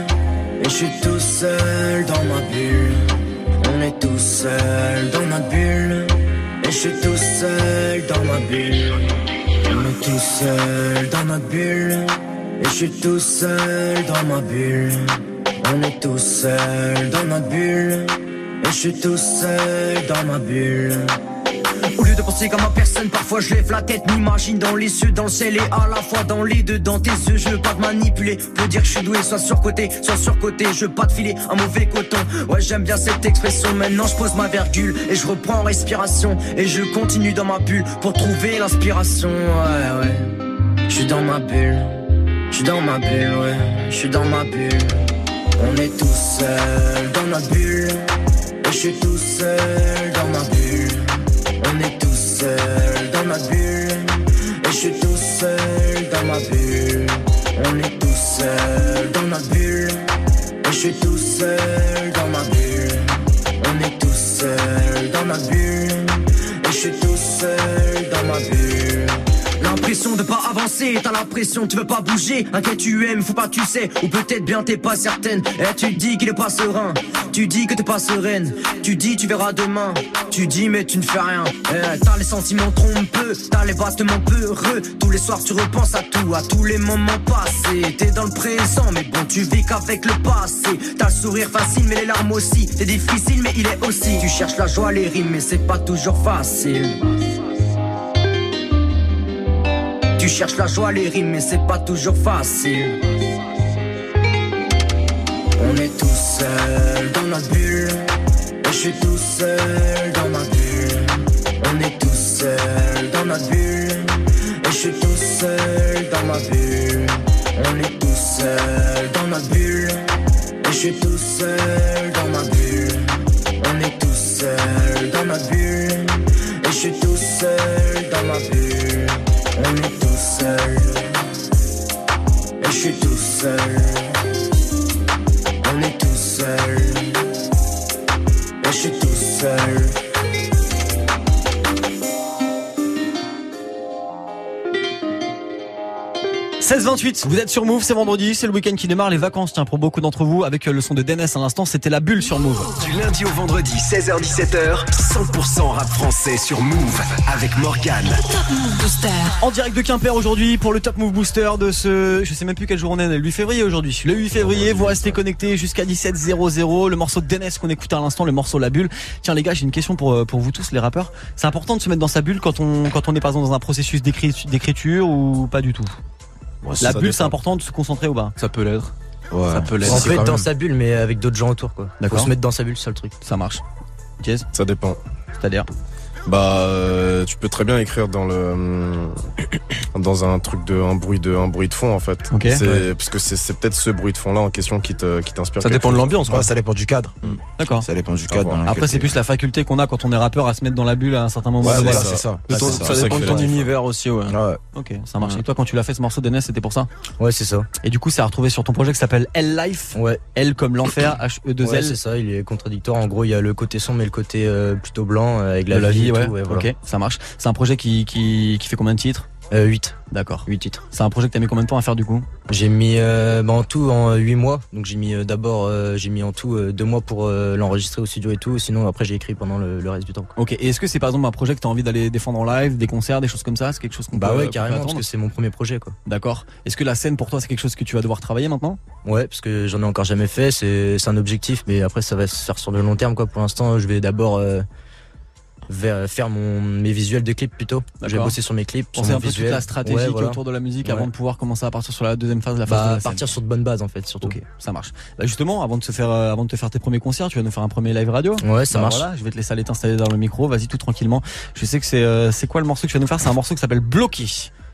Et je suis tout seul dans ma bulle. On est tout seul dans notre bulle. Et je suis tout seul dans ma bulle. On est tout seul dans notre bulle. Et je suis tout seul dans ma bulle. On est tout seul dans notre bulle. Et je suis tout seul dans ma bulle. De penser comme ma personne, parfois je lève la tête, m'imagine dans les cieux, dans le ciel et à la fois dans les deux, dans tes yeux. Je veux pas te manipuler, peux dire que je suis doué, soit surcoté, soit surcoté. Je veux pas te filer un mauvais coton. Ouais, j'aime bien cette expression. Maintenant, je pose ma virgule et je reprends en respiration. Et je continue dans ma bulle pour trouver l'inspiration. Ouais, ouais. Je suis dans ma bulle, je suis dans ma bulle, ouais. Je suis dans ma bulle. On est tout seul dans notre bulle. Et je suis tout seul dans ma bulle. Seul dans ma bulle. Et je suis tout seul dans ma bulle. On est tout seul dans notre bulle. Et je suis tout seul dans ma bulle. On est tout seul dans notre bulle. Et je suis tout seul dans ma bulle. L'impression de pas avancer, t'as l'impression que tu veux pas bouger. Inquiète tu aimes, faut pas tu sais. Ou peut-être bien t'es pas certaine. Et tu dis qu'il est pas serein. Tu dis que t'es pas sereine. Tu dis tu verras demain. Tu dis mais tu ne fais rien. Eh, t'as les sentiments trompeux, t'as les battements peureux. Tous les soirs tu repenses à tout, à tous les moments passés. T'es dans le présent, mais bon tu vis qu'avec le passé. T'as le sourire facile, mais les larmes aussi. T'es difficile, mais il est aussi. Tu cherches la joie, les rimes, mais c'est pas toujours facile. Tu cherches la joie, les rimes, mais c'est pas toujours facile. On est tout seul dans notre bulle. Et je suis tout seul dans ma bulle. On est tout seul dans notre bulle. Et je suis tout seul dans ma bulle. On est tout seul dans notre bulle. Et je suis tout seul dans ma bulle. On est tout seul dans notre bulle. Et je suis tout seul dans ma bulle. Et je suis tout seul. On est tout seul. 16-28, vous êtes sur Move, c'est vendredi, c'est le week-end qui démarre, les vacances, tiens, pour beaucoup d'entre vous, avec euh, le son de Dennis à l'instant, c'était la bulle sur Move. Du lundi au vendredi, 16h17h, 100% rap français sur Move avec Morgan. Top Move Booster. En direct de Quimper aujourd'hui pour le Top Move Booster de ce, je sais même plus quelle journée, on est, le 8 février aujourd'hui. Le 8 février, vous restez connectés jusqu'à 17h00, le morceau de Dennis qu'on écoutait à l'instant, le morceau La Bulle. Tiens les gars, j'ai une question pour, euh, pour vous tous les rappeurs. C'est important de se mettre dans sa bulle quand on, quand on est par exemple dans un processus d'écrit- d'écriture ou pas du tout? La bulle, c'est important de se concentrer ou pas Ça peut l'être. Ouais. Ça peut l'être. On peut être dans même- sa bulle, mais avec d'autres gens autour, quoi. Faut D'accord. se mettre dans sa bulle, c'est ça le truc. Ça marche. Jazz, Ça dépend. c'est-à-dire Bah, euh, tu peux très bien écrire dans le dans un truc de un bruit de un bruit de fond en fait. Parce que c'est peut-être ce bruit de fond là en question qui te qui t'inspire. Ça dépend de l'ambiance, quoi. Ouais, ça dépend du cadre. D'accord. Ça dépend du Ah, cadre. lequel Après, c'est plus la faculté qu'on a quand on est rappeur à se mettre dans la bulle à un certain moment. Ouais, voilà, ça. c'est ça. Ça ça dépend de ton univers aussi, ouais. Ouais. Ok, ça marche. Ouais. Et toi, quand tu l'as fait ce morceau de Dennis, c'était pour ça? Ouais, c'est ça. Et du coup, c'est à retrouver sur ton projet qui s'appelle L Life. Ouais. L comme l'enfer, H-E-2-L. Ouais, c'est ça, il est contradictoire. En gros, il y a le côté sombre et le côté euh, plutôt blanc euh, avec la, vie, ouais. tout, voilà. Ok, ça marche. C'est un projet qui, qui, qui fait combien de titres Euh, 8. D'accord. 8 titres. C'est un projet que t'as mis combien de temps à faire du coup J'ai mis euh, bah, en tout en 8 mois. Donc j'ai mis euh, d'abord euh, j'ai mis en tout euh, 2 mois pour euh, l'enregistrer au studio et tout. Sinon après j'ai écrit pendant le, le reste du temps. quoi. Ok, et est-ce que c'est par exemple un projet que t'as envie d'aller défendre en live, des concerts, des choses comme ça? C'est quelque chose qu'on Bah peut- ouais carrément parce que c'est mon premier projet quoi. D'accord. Est-ce que la scène pour toi c'est quelque chose que tu vas devoir travailler maintenant? Ouais parce que j'en ai encore jamais fait. C'est un objectif mais après ça va se faire sur le long terme quoi. Pour l'instant je vais d'abord euh, faire mon mes visuels de clips plutôt. Je vais bosser sur mes clips. sur Penser mon un peu toute la stratégie Ouais, voilà. autour de la musique Ouais. avant de pouvoir commencer à partir sur la deuxième phase, la phase de Bah, la partir sur de bonnes bases en fait surtout. Ok, ça marche. Bah justement, avant de se faire, euh, avant de te faire tes premiers concerts, tu vas nous faire un premier live radio. Ouais ça Bah marche. Voilà, je vais te laisser aller t'installer dans le micro. Vas-y tout tranquillement. Je sais que c'est, euh, c'est quoi le morceau que tu vas nous faire? C'est un morceau qui s'appelle Bloqué.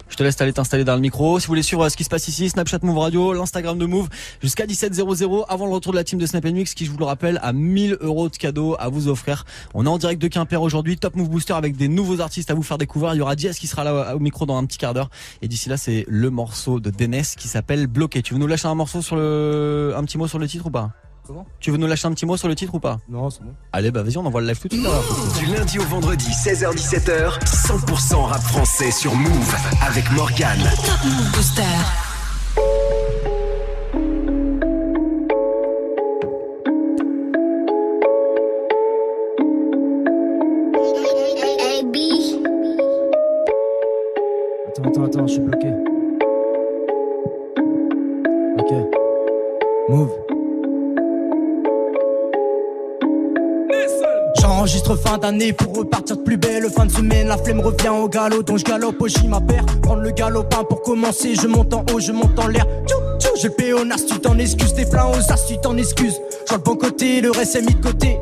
Je te laisse aller t'installer dans le micro. Si vous voulez suivre euh, ce qui se passe ici, Snapchat Move Radio, l'Instagram de Move, jusqu'à 17.00 avant le retour de la team de Snap Mix qui, je vous le rappelle, a 1000 euros de cadeaux à vous offrir. On est en direct de Quimper aujourd'hui, Top Move Booster avec des nouveaux artistes à vous faire découvrir. Il y aura Diaz qui sera là au micro dans un petit quart d'heure. Et d'ici là, c'est le morceau de Dennis qui s'appelle Bloqué. Tu veux nous lâcher un morceau sur le, un petit mot sur le titre ou pas? Comment Tu veux nous lâcher un petit mot sur le titre ou pas Non, c'est bon. Allez, bah vas-y, on envoie le live tout de suite. alors. Du lundi au vendredi, 16h17h, 100% rap français sur Move avec Morgane. Top Move Booster. Attends, attends, attends, je suis bloqué. Ok. Move. J'enregistre fin d'année pour repartir de plus belle. Fin de semaine, la flemme revient au galop. Donc je galope au gym à paire. Prendre le galopin pour commencer. Je monte en haut, je monte en l'air. J'ai le péonas, tu t'en excuses. T'es plein aux as, tu t'en excuses. Je vois le bon côté, le reste est mis de côté.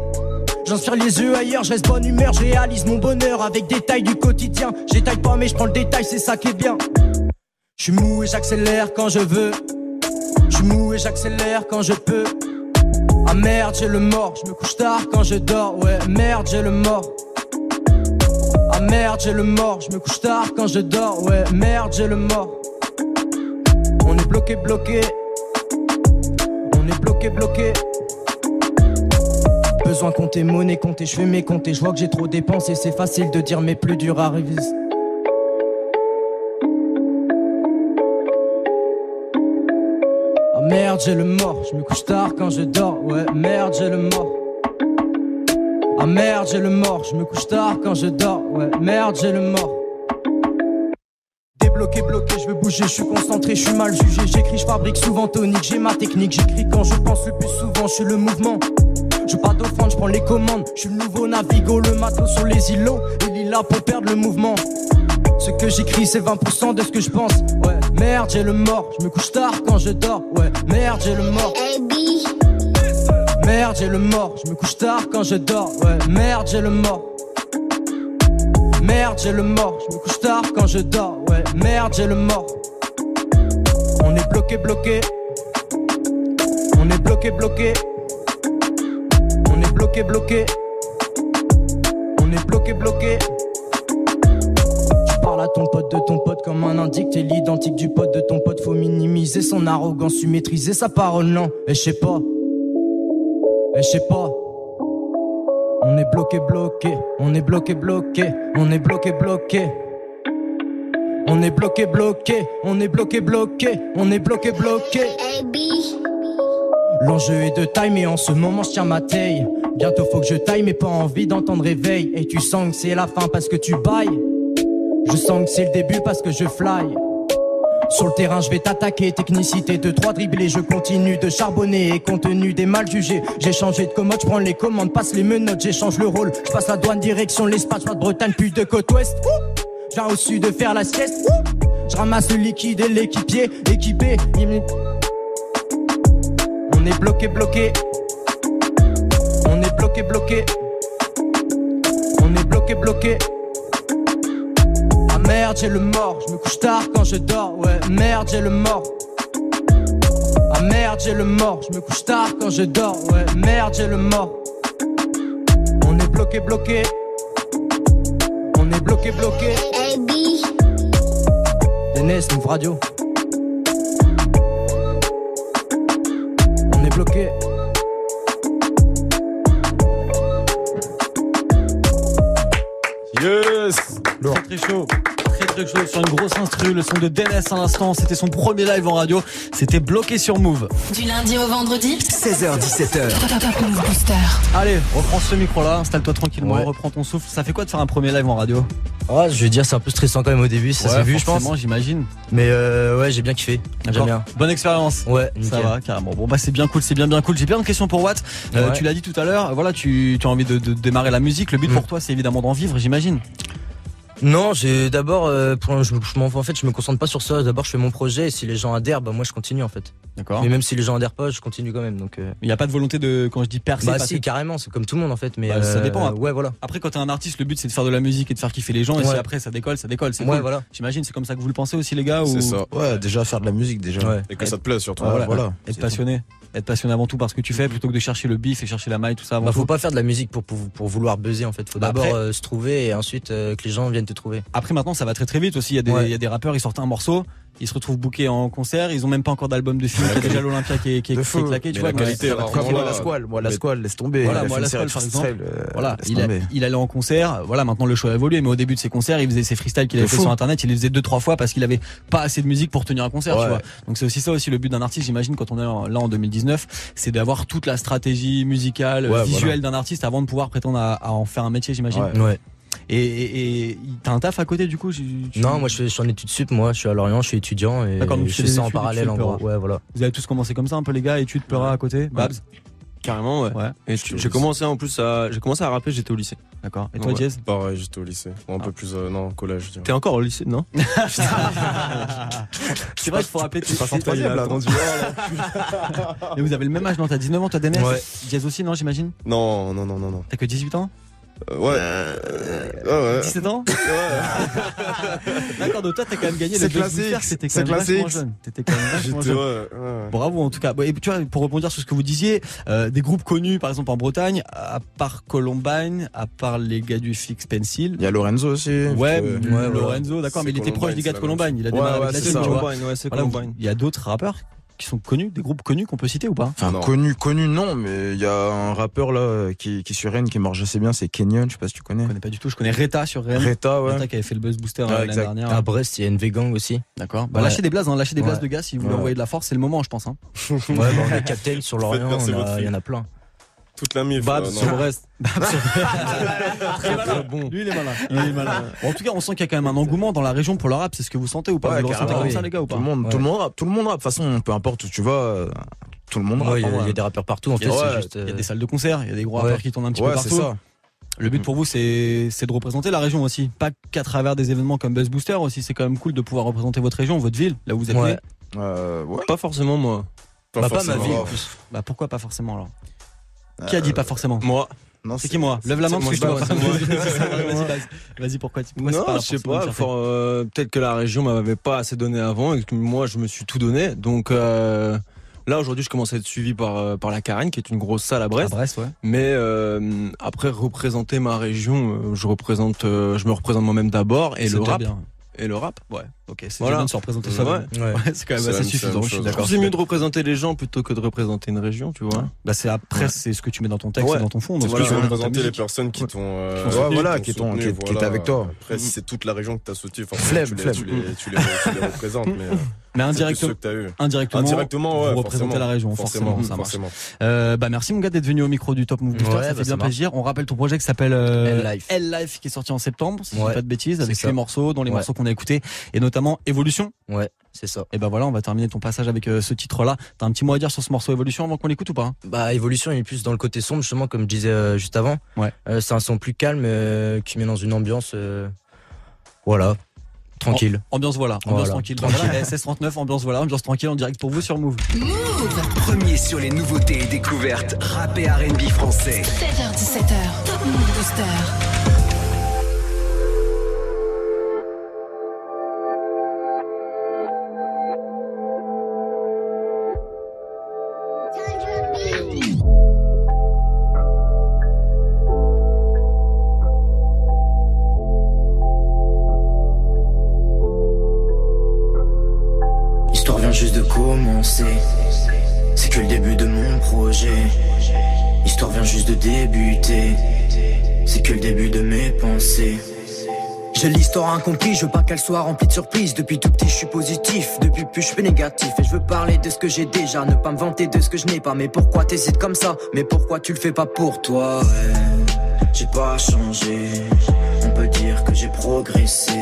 J'inspire les yeux ailleurs, je reste bonne humeur, je réalise mon bonheur avec des tailles du quotidien. J'étaille pas mais je prends le détail, c'est ça qui est bien. Je mou et j'accélère quand je veux. Je mou et j'accélère quand je peux. Ah merde, j'ai le mort, je me couche tard quand je dors. Ouais, merde, j'ai le mort. Ah merde, j'ai le mort, je me couche tard quand je dors. Ouais, merde, j'ai le mort. On est bloqué, bloqué. On est bloqué, bloqué. Besoin compter, monnaie compter, je fais mes compter. Je vois que j'ai trop dépensé, c'est facile de dire, mais plus dur à réviser. Ah merde, j'ai le mort, je me couche tard quand je dors. Ouais, merde, j'ai le mort. Ah merde, j'ai le mort, je me couche tard quand je dors. Ouais, merde, j'ai le mort. Débloqué, bloqué, je veux bouger, je suis concentré, je suis mal jugé. J'écris, je fabrique souvent tonique, j'ai ma technique. J'écris quand je pense le plus souvent, je suis le mouvement. Je pas d'offrande, je prends les commandes. Je suis le nouveau Navigo, le matos sur les îlots. Est là pour perdre le mouvement. Ce que j'écris, c'est 20% de ce que je pense. Ouais, merde, j'ai le mort. Je me couche tard quand je dors. Ouais, merde, j'ai le mort. Merde, j'ai le mort. Je me couche tard quand je dors. Ouais, merde, j'ai le mort. Merde, j'ai le mort. Je me couche tard quand je dors. Ouais, merde, j'ai le mort. On est bloqué, bloqué. On est bloqué, bloqué. On est bloqué, bloqué. On est bloqué, bloqué. À ton pote de ton pote comme un indique, t'es l'identique du pote de ton pote. Faut minimiser son arrogance, tu maîtriser sa parole, non. Et je sais pas. Et je sais pas. On est bloqué, bloqué. On est bloqué, bloqué. On est bloqué, bloqué. On est bloqué, bloqué. On est bloqué, bloqué. On est bloqué, bloqué. L'enjeu est de taille, mais en ce moment je tiens ma taille. Bientôt faut que je taille, mais pas envie d'entendre réveil. Et tu sens que c'est la fin parce que tu bailles. Je sens que c'est le début parce que je fly. Sur le terrain, je vais t'attaquer. Technicité de trois dribblés, je continue de charbonner. Et contenu des mal jugés. J'ai changé de commode, je prends les commandes, passe les menottes, j'échange le rôle. Je passe la douane, direction l'espace, de Bretagne, puis de côte ouest. Viens au sud de faire la sieste. Je ramasse le liquide et l'équipier équipé. On est bloqué, bloqué. On est bloqué, bloqué. On est bloqué, bloqué. Merde, j'ai le mort. Je me couche tard quand je dors. Ouais, merde, j'ai le mort. Ah merde, j'ai le mort. Je me couche tard quand je dors. Ouais, merde, j'ai le mort. On est bloqué, bloqué. On est bloqué, bloqué. Dennis, Move Radio. On est bloqué. Yes Très très chaud. Très très chaud sur une grosse instru, le son de Dennis à l'instant, c'était son premier live en radio, c'était bloqué sur Move. Du lundi au vendredi 16h17h. Top Move Booster. Allez, reprends ce micro là, installe-toi tranquillement, Ouais. reprends ton souffle. Ça fait quoi de faire un premier live en radio? Ouais, je vais dire, c'est un peu stressant quand même au début, ça Ouais, s'est vu, je pense. j'imagine. Mais euh, ouais, j'ai bien kiffé. J'aime bien. Bonne expérience. Ouais, Ça va, carrément. Bon, bah, c'est bien cool, c'est bien, bien cool. J'ai plein de questions pour Watt. Euh, Ouais. Tu l'as dit tout à l'heure, voilà, tu, tu as envie de, de démarrer la musique. Le but Mm. pour toi, c'est évidemment d'en vivre, j'imagine. Non, j'ai d'abord, euh, en fait, je me concentre pas sur ça. D'abord, je fais mon projet et si les gens adhèrent, bah moi, je continue en fait. D'accord. Mais même si les gens adhèrent pas, je continue quand même. Donc, euh, Il n'y a pas de volonté de, quand je dis percer, bah passer- si, carrément, c'est comme tout le monde en fait. Mais Bah, ça euh, dépend. Ouais, voilà. Après, quand t'es un artiste, le but c'est de faire de la musique et de faire kiffer les gens. Et si Ouais. après ça décolle, ça décolle. C'est Ouais, cool. voilà. J'imagine, c'est comme ça que vous le pensez aussi, les gars. C'est ou... ça. Ouais, déjà faire de la musique déjà. Ouais. Et que ça te plaise surtout. Ouais, Voilà. voilà. Être C'est passionné. Être passionné avant tout par ce que tu fais, plutôt que de chercher le bif et chercher la maille, tout ça. Avant Bah, faut tout. pas faire de la musique pour, pour, pour vouloir buzzer en fait. Faut Bah, d'abord après- euh, se trouver et ensuite euh, que les gens viennent te trouver. Après, maintenant, ça va très très vite aussi. Il y a des, Ouais. y a des rappeurs, ils sortent un morceau, ils se retrouvent bookés en concert, ils ont même pas encore d'album de film. Il y a déjà l'Olympia qui est, qui est, qui claqué, tu vois. la qualité, alors, moi, la squale, moi la squale, laisse tomber. Voilà, moi, la squale, par exemple. euh, Voilà, il, a- tomber. il allait en concert. Voilà, maintenant le show a évolué, mais au début de ses concerts, il faisait ses freestyles qu'il avait fait fou. sur internet. Il les faisait deux trois fois parce qu'il avait pas assez de musique pour tenir un concert. Tu vois. Donc c'est aussi ça aussi le but d'un artiste. J'imagine quand on est là en 2019, c'est d'avoir toute la stratégie musicale, Ouais, visuelle d'un artiste avant de pouvoir prétendre à, à en faire un métier. J'imagine. Ouais. Ouais. Et, t'as un taf à côté du coup tu- Non, moi je, suis en études sup, moi je suis à Lorient, je suis étudiant et donc tu je fais ça en études, parallèle tu en gros. Ouais, voilà. Vous avez tous commencé comme ça un peu les gars, études, Peura à côté, Babs. Carrément, ouais. Ouais, Et tu- j'ai commencé en plus à, j'ai commencé à rapper, j'étais au lycée. d'accord. Et toi, Ouais. Jez Pareil, j'étais au lycée. Ou un Ah. peu plus, euh, non, collège. T'es encore au lycée, non C'est vrai qu'il faut rappeler. C'est pas son c'est- troisième, là, attendu. Et vous avez le même âge, non T'as 19 ans, toi, Demer Ouais. Jez aussi, non, j'imagine Non, non, non, non, non. T'as que 18 ans ouais. Euh, ouais, ouais. 17 ans D'accord, donc toi, t'as quand même gagné C'est le classique, C'était quand c'est même jeune. T'étais quand même jeune. ouais, ouais. Bravo en tout cas. Et tu vois, pour rebondir sur ce que vous disiez, euh, des groupes connus, par exemple en Bretagne, à part Columbine, à part les gars du Fix Pencil. Il y a Lorenzo aussi. Ouais, Euh, ouais, Lorenzo, d'accord, mais il était proche des gars de la Columbine. Il a Ouais, démarré ouais, avec la tu vois. Ouais, c'est Voilà, Columbine. il y a d'autres rappeurs qui sont connus, des groupes connus qu'on peut citer ou pas? Enfin, Non. connu, connu, non, mais il y a un rappeur là qui, sur Rennes qui marche assez bien, c'est Kenyon, je sais pas si tu connais. Je connais pas du tout. Je connais Reta sur Rennes. Reta, ouais. Reta qui avait fait le Buzz Booster euh, l'année exact. dernière. À Brest, il y a une Gang aussi. D'accord. Bah, Ouais. lâchez des blases, hein, lâchez des Ouais. de gars si vous voulez Ouais. envoyer de la force, c'est le moment, je pense. Hein. Ouais, bah, on est captain sur Lorient, il y en a plein. Toute la mif. Babs euh, sur Brest. Très malin. bon. Lui, il est malin. Il est malin. Bon, en tout cas, on sent qu'il y a quand même un engouement dans la région pour le rap. C'est ce que vous sentez ou pas? Ouais, Vous le ressentez comme oui. ça, les gars, ou Tout pas? le monde, Ouais. tout le monde rappe, tout le monde rappe. De toute façon, peu importe où tu vas, euh, tout le monde rappe. Ouais, il y, a- hein, il y a ouais. des rappeurs partout en fait. Ouais, juste, Il y a euh, des salles de concert, il y a des gros Ouais. rappeurs qui tournent un petit peu Ouais, c'est partout. ça. Le but pour vous, c'est de représenter la région aussi. Pas qu'à travers des événements comme Buzz Booster aussi. C'est quand même cool de pouvoir représenter votre région, votre ville, là où vous êtes Ouais. né. Euh, ouais. Pas forcément moi. Bah, pas ma forcément. ville en plus. Bah, pourquoi pas forcément alors? Qui a dit pas forcément Moi. Non, C'est qui moi Lève la main c'est parce que je pas. Vas-y, pourquoi tu non, je sais pas. euh, Peut-être que la région m'avait pas assez donné avant et que moi je me suis tout donné. Donc euh, là aujourd'hui je commence à être suivi par euh, par la Carène qui est une grosse salle à À Brest. Ouais. Mais euh, après représenter ma région, euh, je représente, euh, je me représente moi-même d'abord et le rap bien. Et le rap? Ouais, ok, c'est Voilà. bien de se représenter Ouais. soi-même. Ouais. Ouais, c'est quand même assez suffisant, je suis d'accord. C'est mieux de représenter les gens plutôt que de représenter une région, tu vois. Bah c'est après, c'est ce que tu mets dans ton texte Ouais. et dans ton fond. C'est Voilà. ce que tu veux représenter les personnes qui t'ont euh, ouais, voilà, qui t'ont- qui- étaient voilà. avec toi. Après, si c'est toute la région que t'as soutenu, Flemme, les, tu les représentes, mais euh, Mais indirectement, indirectement, Indirectement, ouais, vous représentez forcément. la région, forcément, Forcément, ça marche. forcément. Euh, bah merci mon gars d'être venu au micro du Top Move Booster, Ouais, ça bah, fait ça bien marche. plaisir. On rappelle ton projet qui s'appelle euh, L-Life. L-Life qui est sorti en septembre, si je dis Ouais, pas de bêtises, avec les morceaux, dont les Ouais. morceaux qu'on a écoutés, et notamment Évolution. Ouais, c'est ça. Et bah voilà, on va terminer ton passage avec euh, ce titre-là. T'as un petit mot à dire sur ce morceau Évolution avant qu'on l'écoute ou pas Bah, Évolution, il est plus dans le côté sombre, justement, comme je disais euh, juste avant. Ouais. Euh, c'est un son plus calme euh, qui met dans une ambiance. euh, voilà. Tranquille. Ambiance voilà, ambiance Voilà, tranquille. Tranquille. voilà, SS39, ambiance voilà, ambiance tranquille en direct pour vous sur Move. Premier sur les nouveautés et découvertes rap et R&B français. 16h17h, Top Move Booster. Qu'elle soit remplie de surprises. Depuis tout petit, je suis positif, depuis plus, je suis négatif. Et je veux parler de ce que j'ai déjà, ne pas me vanter de ce que je n'ai pas. Mais pourquoi t'hésites comme ça? Mais pourquoi tu le fais pas pour toi? J'ai pas changé, on peut dire que j'ai progressé.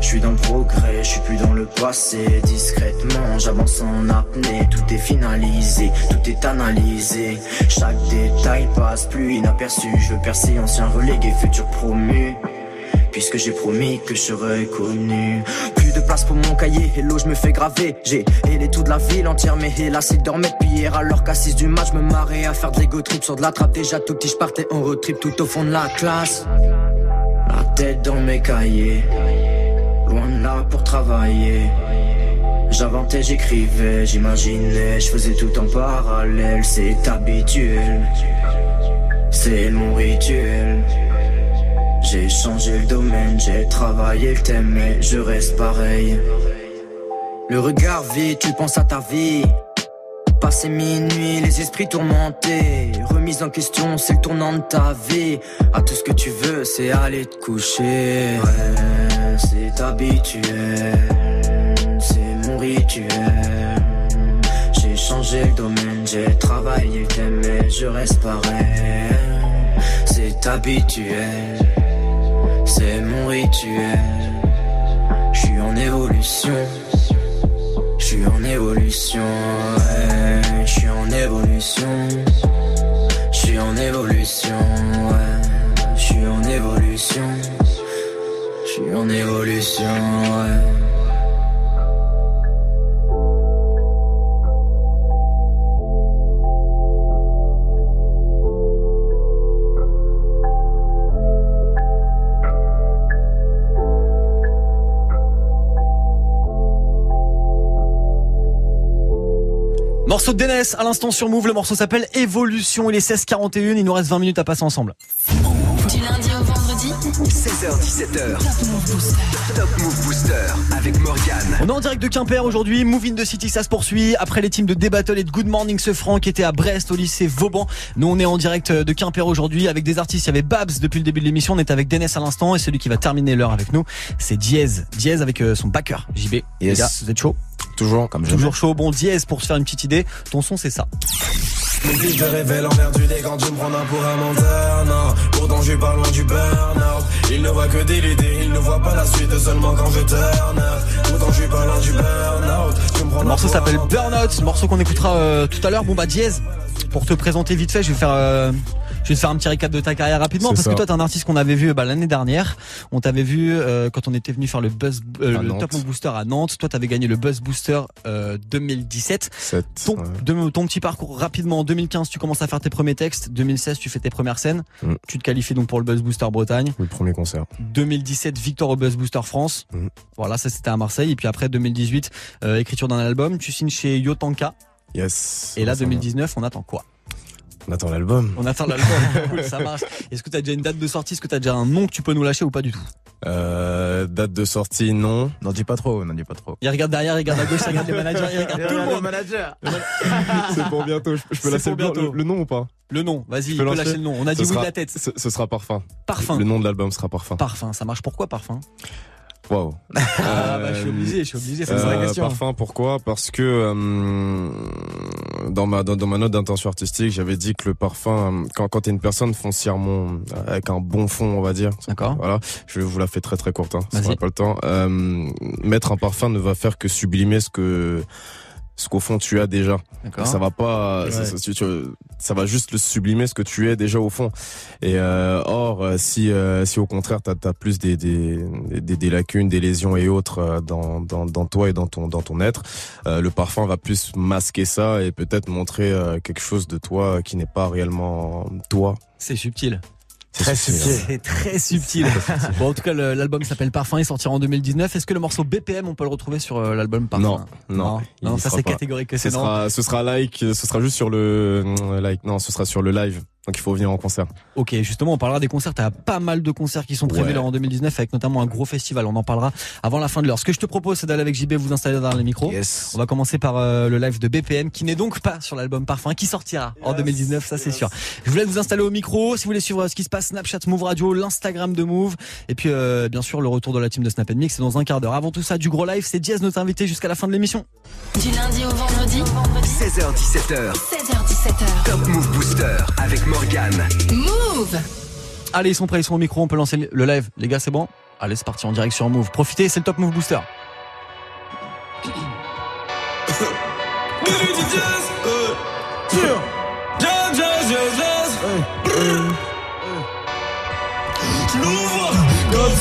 Je suis dans le progrès, je suis plus dans le passé. Discrètement, j'avance en apnée. Tout est finalisé, tout est analysé. Chaque détail passe plus inaperçu. Je veux percer, ancien relégué, futur promu. Puisque j'ai promis que je serais connu Plus de place pour mon cahier. Hello, je me fais graver. J'ai hélé toute la ville entière, mais hélas, ils dormaient depuis hier. Alors qu'à 6 du match, je me marrais à faire de l'ego trip sur de la trappe. Déjà tout petit, je partais en road tout au fond de la classe. La tête dans mes cahiers, loin de là pour travailler. J'inventais, j'écrivais, j'imaginais, je faisais tout en parallèle, c'est habituel. C'est mon rituel. J'ai changé le domaine, j'ai travaillé le thème, mais je reste pareil. Le regard vide, tu penses à ta vie. Passé minuit, les esprits tourmentés. Remise en question, c'est le tournant de ta vie. À tout ce que tu veux, c'est aller te coucher. Ouais, c'est habituel. C'est mon rituel. J'ai changé le domaine, j'ai travaillé le thème, mais je reste pareil. C'est habituel. C'est mon rituel. Je suis en évolution. Je suis en évolution. ouais. Je suis en évolution. Je suis en évolution. ouais. Je suis en évolution. Je suis en évolution. ouais. Morceau de DNS à l'instant sur Move, le morceau s'appelle Évolution, il est 16h41, il nous reste 20 minutes à passer ensemble. Du lundi au vendredi, 16h17h. Top Move Booster. Top Move Booster avec Morgane. On est en direct de Quimper aujourd'hui, Move in the City, ça se poursuit. Après les teams de D-Battle et de Good Morning ce franc qui étaient à Brest au lycée Vauban. Nous on est en direct de Quimper aujourd'hui avec des artistes. Il y avait Babs depuis le début de l'émission, on est avec Dennis à l'instant et celui qui va terminer l'heure avec nous, c'est Diez. Diez avec euh, son backer, JB. Les Yes. gars, vous êtes chaud? Toujours comme jamais. Toujours chaud. Bon, Diez pour se faire une petite idée. Ton son c'est ça. Mon fils te révèle envers du dé quand tu me prends un pour un menteur, non Pourtant je suis pas loin du burn-out Il ne voit que des idées, il ne voit pas la suite seulement quand je turn up Pourtant je suis pas loin du burn-out Tu me prends Le morceau s'appelle Burnout, morceau qu'on écoutera euh, tout à l'heure. Bon bah Diez, pour te présenter vite fait, je vais faire euh, je vais te faire un petit récap de ta carrière rapidement parce que toi t'es un artiste qu'on avait vu bah, l'année dernière. On t'avait vu euh, quand on était venu faire le Buzz euh, le. Top Booster à Nantes. Toi t'avais gagné le Buzz Booster euh, 2017. 7. Ton, de- ton petit parcours rapidement en 2015 tu commences à faire tes premiers textes, 2016 tu fais tes premières scènes, Mm. tu te qualifies donc pour le Buzz Booster Bretagne, Le premier concert. 2017 victoire au Buzz Booster France, Mm. voilà ça c'était à Marseille et puis après 2018 euh, écriture d'un album, tu signes chez Yotanka Yes. et là Ça va. 2019 on attend quoi? On attend l'album. On attend l'album, cool, ça marche. Est-ce que tu as déjà une date de sortie? Est-ce que tu as déjà un nom que tu peux nous lâcher ou pas du tout? Euh, date de sortie, non. N'en dis pas trop, n'en dis pas trop. Il regarde derrière, il regarde à gauche, il regarde les managers, il regarde tout le monde. manager. C'est pour bientôt. Je, peux lâcher bientôt. le, le nom ou pas? Le nom, vas-y, Je il peux peut lâcher le nom. On a dit oui de la tête. ce, ce sera parfum. Parfum. Le nom de l'album sera parfum. Parfum, ça marche. Pourquoi parfum? Waouh. Ah bah je suis obligé, je suis obligé, c'est Euh, la question. parfum, pourquoi? Parce que euh, dans ma dans, dans ma note d'intention artistique, j'avais dit que le parfum, quand quand t'es une personne foncièrement euh, avec un bon fond, on va dire. D'accord. Voilà, je vous la fais très très courte. Hein, parce qu'on Vas-y. a pas le temps. Euh, mettre un parfum ne va faire que sublimer ce que ce qu'au fond tu as déjà. D'accord. Ça va pas, Ouais. ça, ça- tu- tu- ça va juste le sublimer ce que tu es déjà au fond. Et euh, or, euh, si euh, si au contraire t'as as plus des, des des des lacunes, des lésions et autres euh, dans dans dans toi et dans ton dans ton être, euh, le parfum va plus masquer ça et peut-être montrer euh, quelque chose de toi qui n'est pas réellement toi. C'est subtil. Très subtil. C'est très subtil. Bon, en tout cas, l'album s'appelle Parfum, il sortira en 2019. Est-ce que le morceau BPM, on peut le retrouver sur euh, l'album Parfum Non, non, non, ça c'est catégorique que Ce c'est non. sera ce sera like, ce sera juste sur le euh, like. Non, ce sera sur le live. Donc il faut venir en concert. Ok, justement, on parlera des concerts. T'as pas mal de concerts qui sont prévus Ouais. là en 2019 avec notamment un gros festival. On en parlera avant la fin de l'heure. Ce que je te propose, c'est d'aller avec JB vous installer dans les micros. Yes. On va commencer par euh, le live de BPM qui n'est donc pas sur l'album Parfum, qui sortira en 2019, ça c'est sûr. Je vous laisse vous installer au micro. Si vous voulez suivre ce qui se passe, Snapchat, Move Radio, l'Instagram de Move, et puis euh, bien sûr le retour de la team de Snap Mix, c'est dans un quart d'heure. Avant tout ça, du gros live, c'est Diaz notre invité jusqu'à la fin de l'émission. Du lundi au vendredi, 16h17h. 16h17h. Top Move Booster avec Morgane. Move Allez, ils sont prêts, ils sont au micro, on peut lancer le live. Les gars, c'est bon Allez, c'est parti en direct sur Move. Profitez, c'est le Top Move Booster.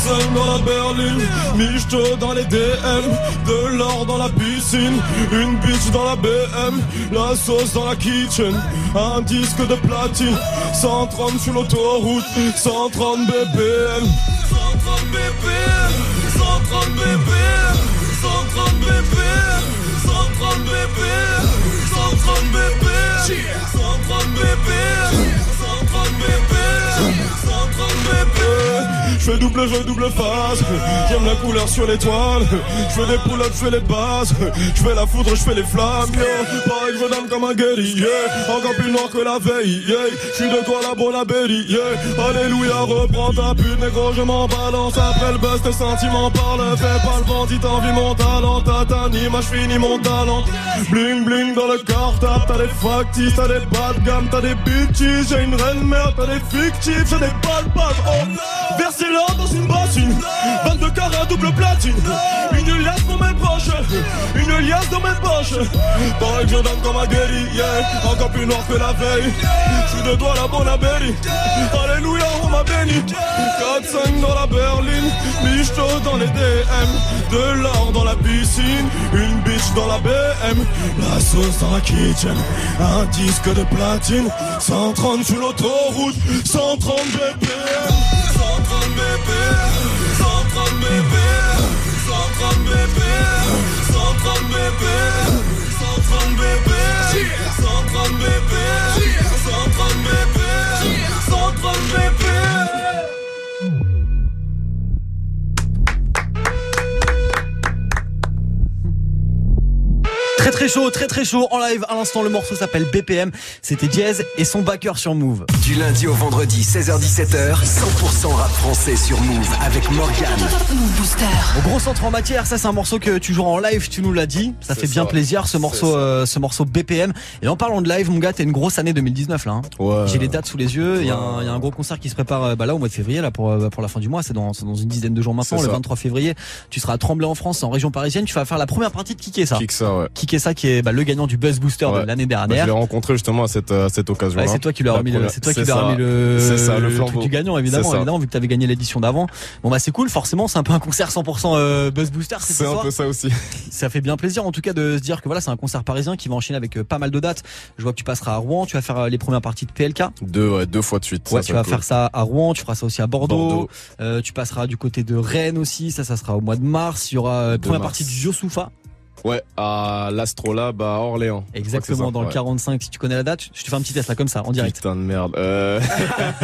Je l'ouvre Code dans les DM, de l'or dans la piscine, une bitch dans la BM, la sauce dans la kitchen, un disque de platine, 130 sur l'autoroute, 130 BPM, 130 BPM, 130 BPM, 130 BPM, 130 BPM, 130 BPM, 130 BPM, 130 BPM, 130 BPM. Je fais double jeu, double face. J'aime la couleur sur l'étoile. Je fais des pull-ups, je fais les bases. Je fais la foudre, je fais les flammes. Yo. Pareil je donne comme un guerrier. Encore plus noir que la veille. Yeah. Je suis de toi la bonne. Yeah. Alléluia, reprends ta pute, négro, je m'en balance. Après le buzz, tes sentiments parlent. Fais pas le bandit, t'envie mon talent. T'as ta moi je finis mon talent. Bling bling dans le cartable. T'as des factices, t'as des bas de gamme, t'as des bitches. J'ai une reine mère, t'as des fictifs, j'ai des balles. Oh Versez là dans une bassine 22 carats double platine Une mes proches Une liasse dans mes poches. Pareil que je donne comme guéri yeah. Encore plus noir que la veille. Je suis de toi la bonne abélie Alléluia on m'a béni. 4-5 dans la berline Michto dans les DM De l'or dans la piscine Une bitch dans la BM La sauce dans la kitchen Un disque de platine. 130 sur l'autoroute 130 BPM 130 BPM 130 BPM 130 bébés, 130 bébé. 130 bébés, 130 bébé. 130 bébés, 130 bébés. Très très chaud, très très chaud en live à l'instant. Le morceau s'appelle BPM. C'était Diaz et son backer sur Move. Du lundi au vendredi, 16h17h, 100% rap français sur Move avec Morgan. Move Booster. Au gros centre en matière, ça c'est un morceau que tu joueras en live, tu nous l'as dit. Ça fait bien ça. plaisir ce morceau, euh, ce morceau BPM. Et en parlant de live, mon gars, t'as une grosse année 2019 là. hein. Ouais. J'ai les dates sous les yeux. Il y, a Ouais. un- il y a un gros concert qui se prépare euh, bah, là au mois de février là pour euh, pour la fin du mois. C'est dans, une dizaine de jours maintenant, le ça. 23 février. Tu seras à Tremblay en France, en région parisienne. Tu vas faire la première partie de Kicker ça. Kick ça, ouais. Kicker ça qui est bah, le gagnant du Buzz Booster de l'année Bah, je dernière. l'ai rencontré justement à cette, à cette occasion. Ouais, c'est toi qui lui as remis le, première- c'est toi qui lui remis le, ça, le truc flambeau. du gagnant, évidemment, évidemment, vu que tu avais gagné l'édition d'avant. Bon, bah, c'est cool, forcément, c'est un peu un concert 100% euh, Buzz Booster, c'est ce C'est un peu ça aussi. Ça fait bien plaisir, en tout cas, de se dire que voilà, c'est un concert parisien qui va enchaîner avec euh, pas mal de dates. Je vois que tu passeras à Rouen, tu vas faire euh, les premières parties de PLK. Deux, ouais, deux fois de suite. Ouais, Ça, tu vas cool. faire ça à Rouen, tu feras ça aussi à Bordeaux. Bordeaux. Euh, tu passeras du côté de Rennes aussi, ça, ça sera au mois de mars. Il y aura euh, première mars. partie du Yosufa. Ouais, à l'Astrolabe à Orléans. C'est Exactement, ça, dans le ouais. 45. Si tu connais la date, je te fais un petit test là, comme ça, en direct. Putain de merde. Euh...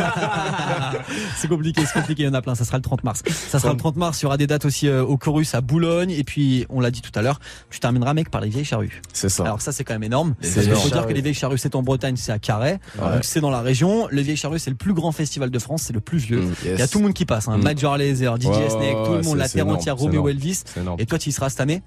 c'est compliqué, c'est compliqué, il y en a plein. Ça sera le 30 mars. Ça sera le 30 mars. Il y aura des dates aussi euh, au Chorus à Boulogne. Et puis, on l'a dit tout à l'heure, tu termineras, mec, par les vieilles charrues. C'est ça. Alors ça, c'est quand même énorme. Qu'il vieilles faut dire que les vieilles charrues, c'est en Bretagne, c'est à Carhaix. Ouais. Donc c'est dans la région. Les vieilles charrues, c'est le plus grand festival de France, c'est le plus vieux. Mm, Il y a tout le monde qui passe, hein. Mm. Major Lazer, DJ Snake, tout le monde, c'est- la c'est terre entière, c'est Romeo. Elvis. C'est. Et toi, tu y seras cette année?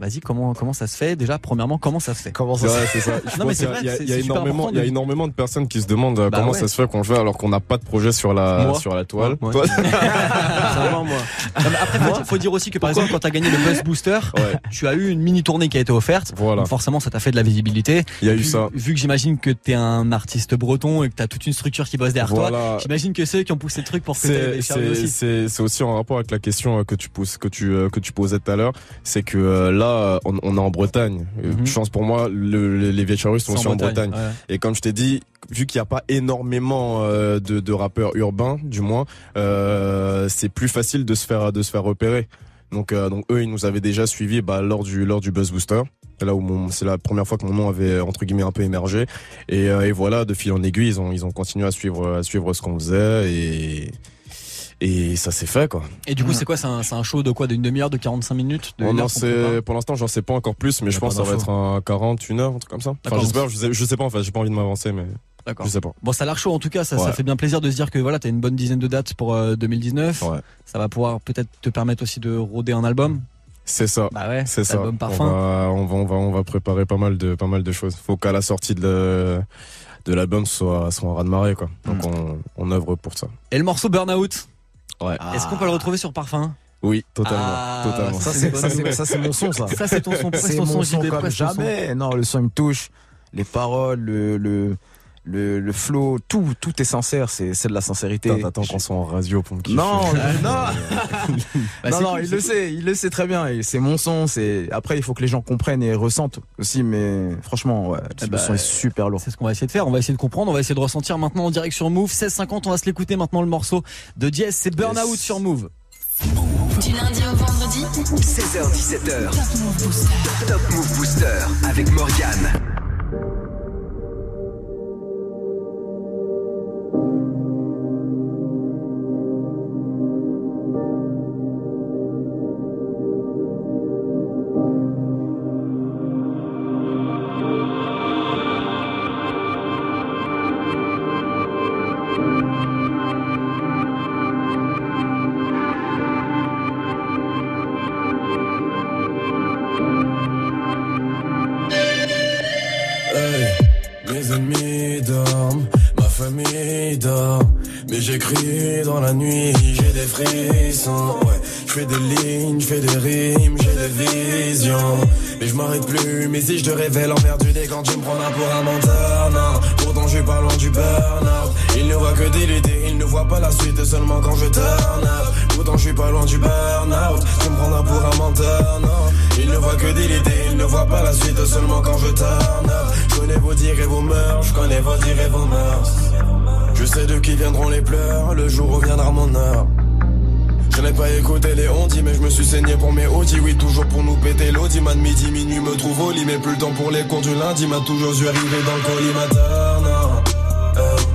Vas-y, comment comment ça se fait? Déjà, premièrement, comment ça se fait? Comment ça Ouais, se ça. Non, mais c'est vrai, il y a, y énormément, il y a de- énormément de personnes qui se demandent euh, Bah comment ouais. ça se fait qu'on joue alors qu'on n'a pas de projet sur la, Moi. sur la toile. Ouais. Toi- Ça va, moi. Non, mais après, faut, dire- faut dire aussi que par exemple, quand t'as gagné le Buzz Booster, Ouais. tu as eu une mini tournée qui a été offerte. Voilà. Donc forcément, ça t'a fait de la visibilité. Il y a eu vu, ça. Vu que j'imagine que t'es un artiste breton et que t'as toute une structure qui bosse derrière toi, j'imagine que c'est eux qui ont poussé le truc pour que t'aies aussi. c'est- aussi en rapport avec la question euh, que tu poses, que tu euh, que tu posais tout à l'heure. C'est que euh, là, euh, on, on est en Bretagne. Euh, Mhm. Pour moi, le- le- les vieilles charrues sont aussi en Bretagne. ouais. Et comme je t'ai dit, vu qu'il n'y a pas énormément euh, de, de rappeurs urbains, du moins, euh, c'est plus facile de se faire de se faire repérer. Donc, euh, donc eux, ils nous avaient déjà suivis bah, lors du lors du Buzz Booster. C'est Là où c'est la première fois que mon nom avait entre guillemets un peu émergé. Et, euh, et voilà, de fil en aiguille, ils ont ils ont continué à suivre à suivre ce qu'on faisait et et ça s'est fait quoi. Et du coup, c'est quoi C'est un, show de quoi D'une demi-heure, de 45 minutes de On en sait- prépare pour l'instant, j'en sais pas encore plus, mais je pense que ça va être un 40, une heure, un truc comme ça. Enfin, j'espère, je sais, je sais pas, en fait, j'ai pas envie de m'avancer, mais D'accord. je sais pas. Bon, ça a l'air chaud en tout cas, ça, fait bien plaisir de se dire que voilà, t'as une bonne dizaine de dates pour euh, 2019. Ouais. Ça va pouvoir peut-être te permettre aussi de roder un album. C'est ça. Bah ouais, C'est ça. album On parfum. va, on va, on va, on va préparer pas mal de, pas mal de choses. Faut qu'à la sortie de, le- de l'album, ce soit, soit un raz de marée, quoi. Donc, Mm. on, on œuvre pour ça. Et le morceau Burnout, Ouais. est-ce qu'on peut le retrouver sur Parfum? Oui, totalement, Ah, totalement. Ça, c'est, mon son, ça. Ça, c'est ton son. C'est ton mon comme son jamais. Non, le son, il me touche. Les paroles, le, le, le, le flow, tout, tout est sincère, c'est, c'est de la sincérité. Putain, T'attends qu'on soit en radio pour me kiffer. Non, non, Bah, non, non, cool, il le sait, il le sait très bien. et C'est mon son. C'est après, il faut que les gens comprennent et ressentent aussi. Mais franchement, ouais, Eh le bah, son est super lourd. C'est ce qu'on va essayer de faire. On va essayer de comprendre. On va essayer de ressentir maintenant en direct sur Move. 1650. On va se l'écouter maintenant le morceau de Diez. C'est Burnout Yes. sur Move. Du lundi au vendredi, 16h17h, Top Move Booster. Top Move Booster avec Morgane. Je te révèle emmerdé quand tu me prends là pour un menteur, non. Pourtant je suis pas loin du burn-out. Il ne voit que idées, il ne voit pas la suite seulement quand je turn. Pourtant je suis pas loin du burn-out. Tu me prends pour un menteur, non. Il ne voit que idées, il ne voit pas la suite seulement quand je turn. Je connais vos dires et vos mœurs, je connais vos dires et vos mœurs. Je sais de qui viendront les pleurs, le jour où viendra mon heure. Je n'ai pas écouté les ondis, mais je me suis saigné pour mes Audi. Oui, toujours pour nous péter l'audi. Man, midi, minuit me trouve au lit, mais plus le temps pour les cours du lundi. M'a toujours dû arriver dans le collimateur, non. Hey,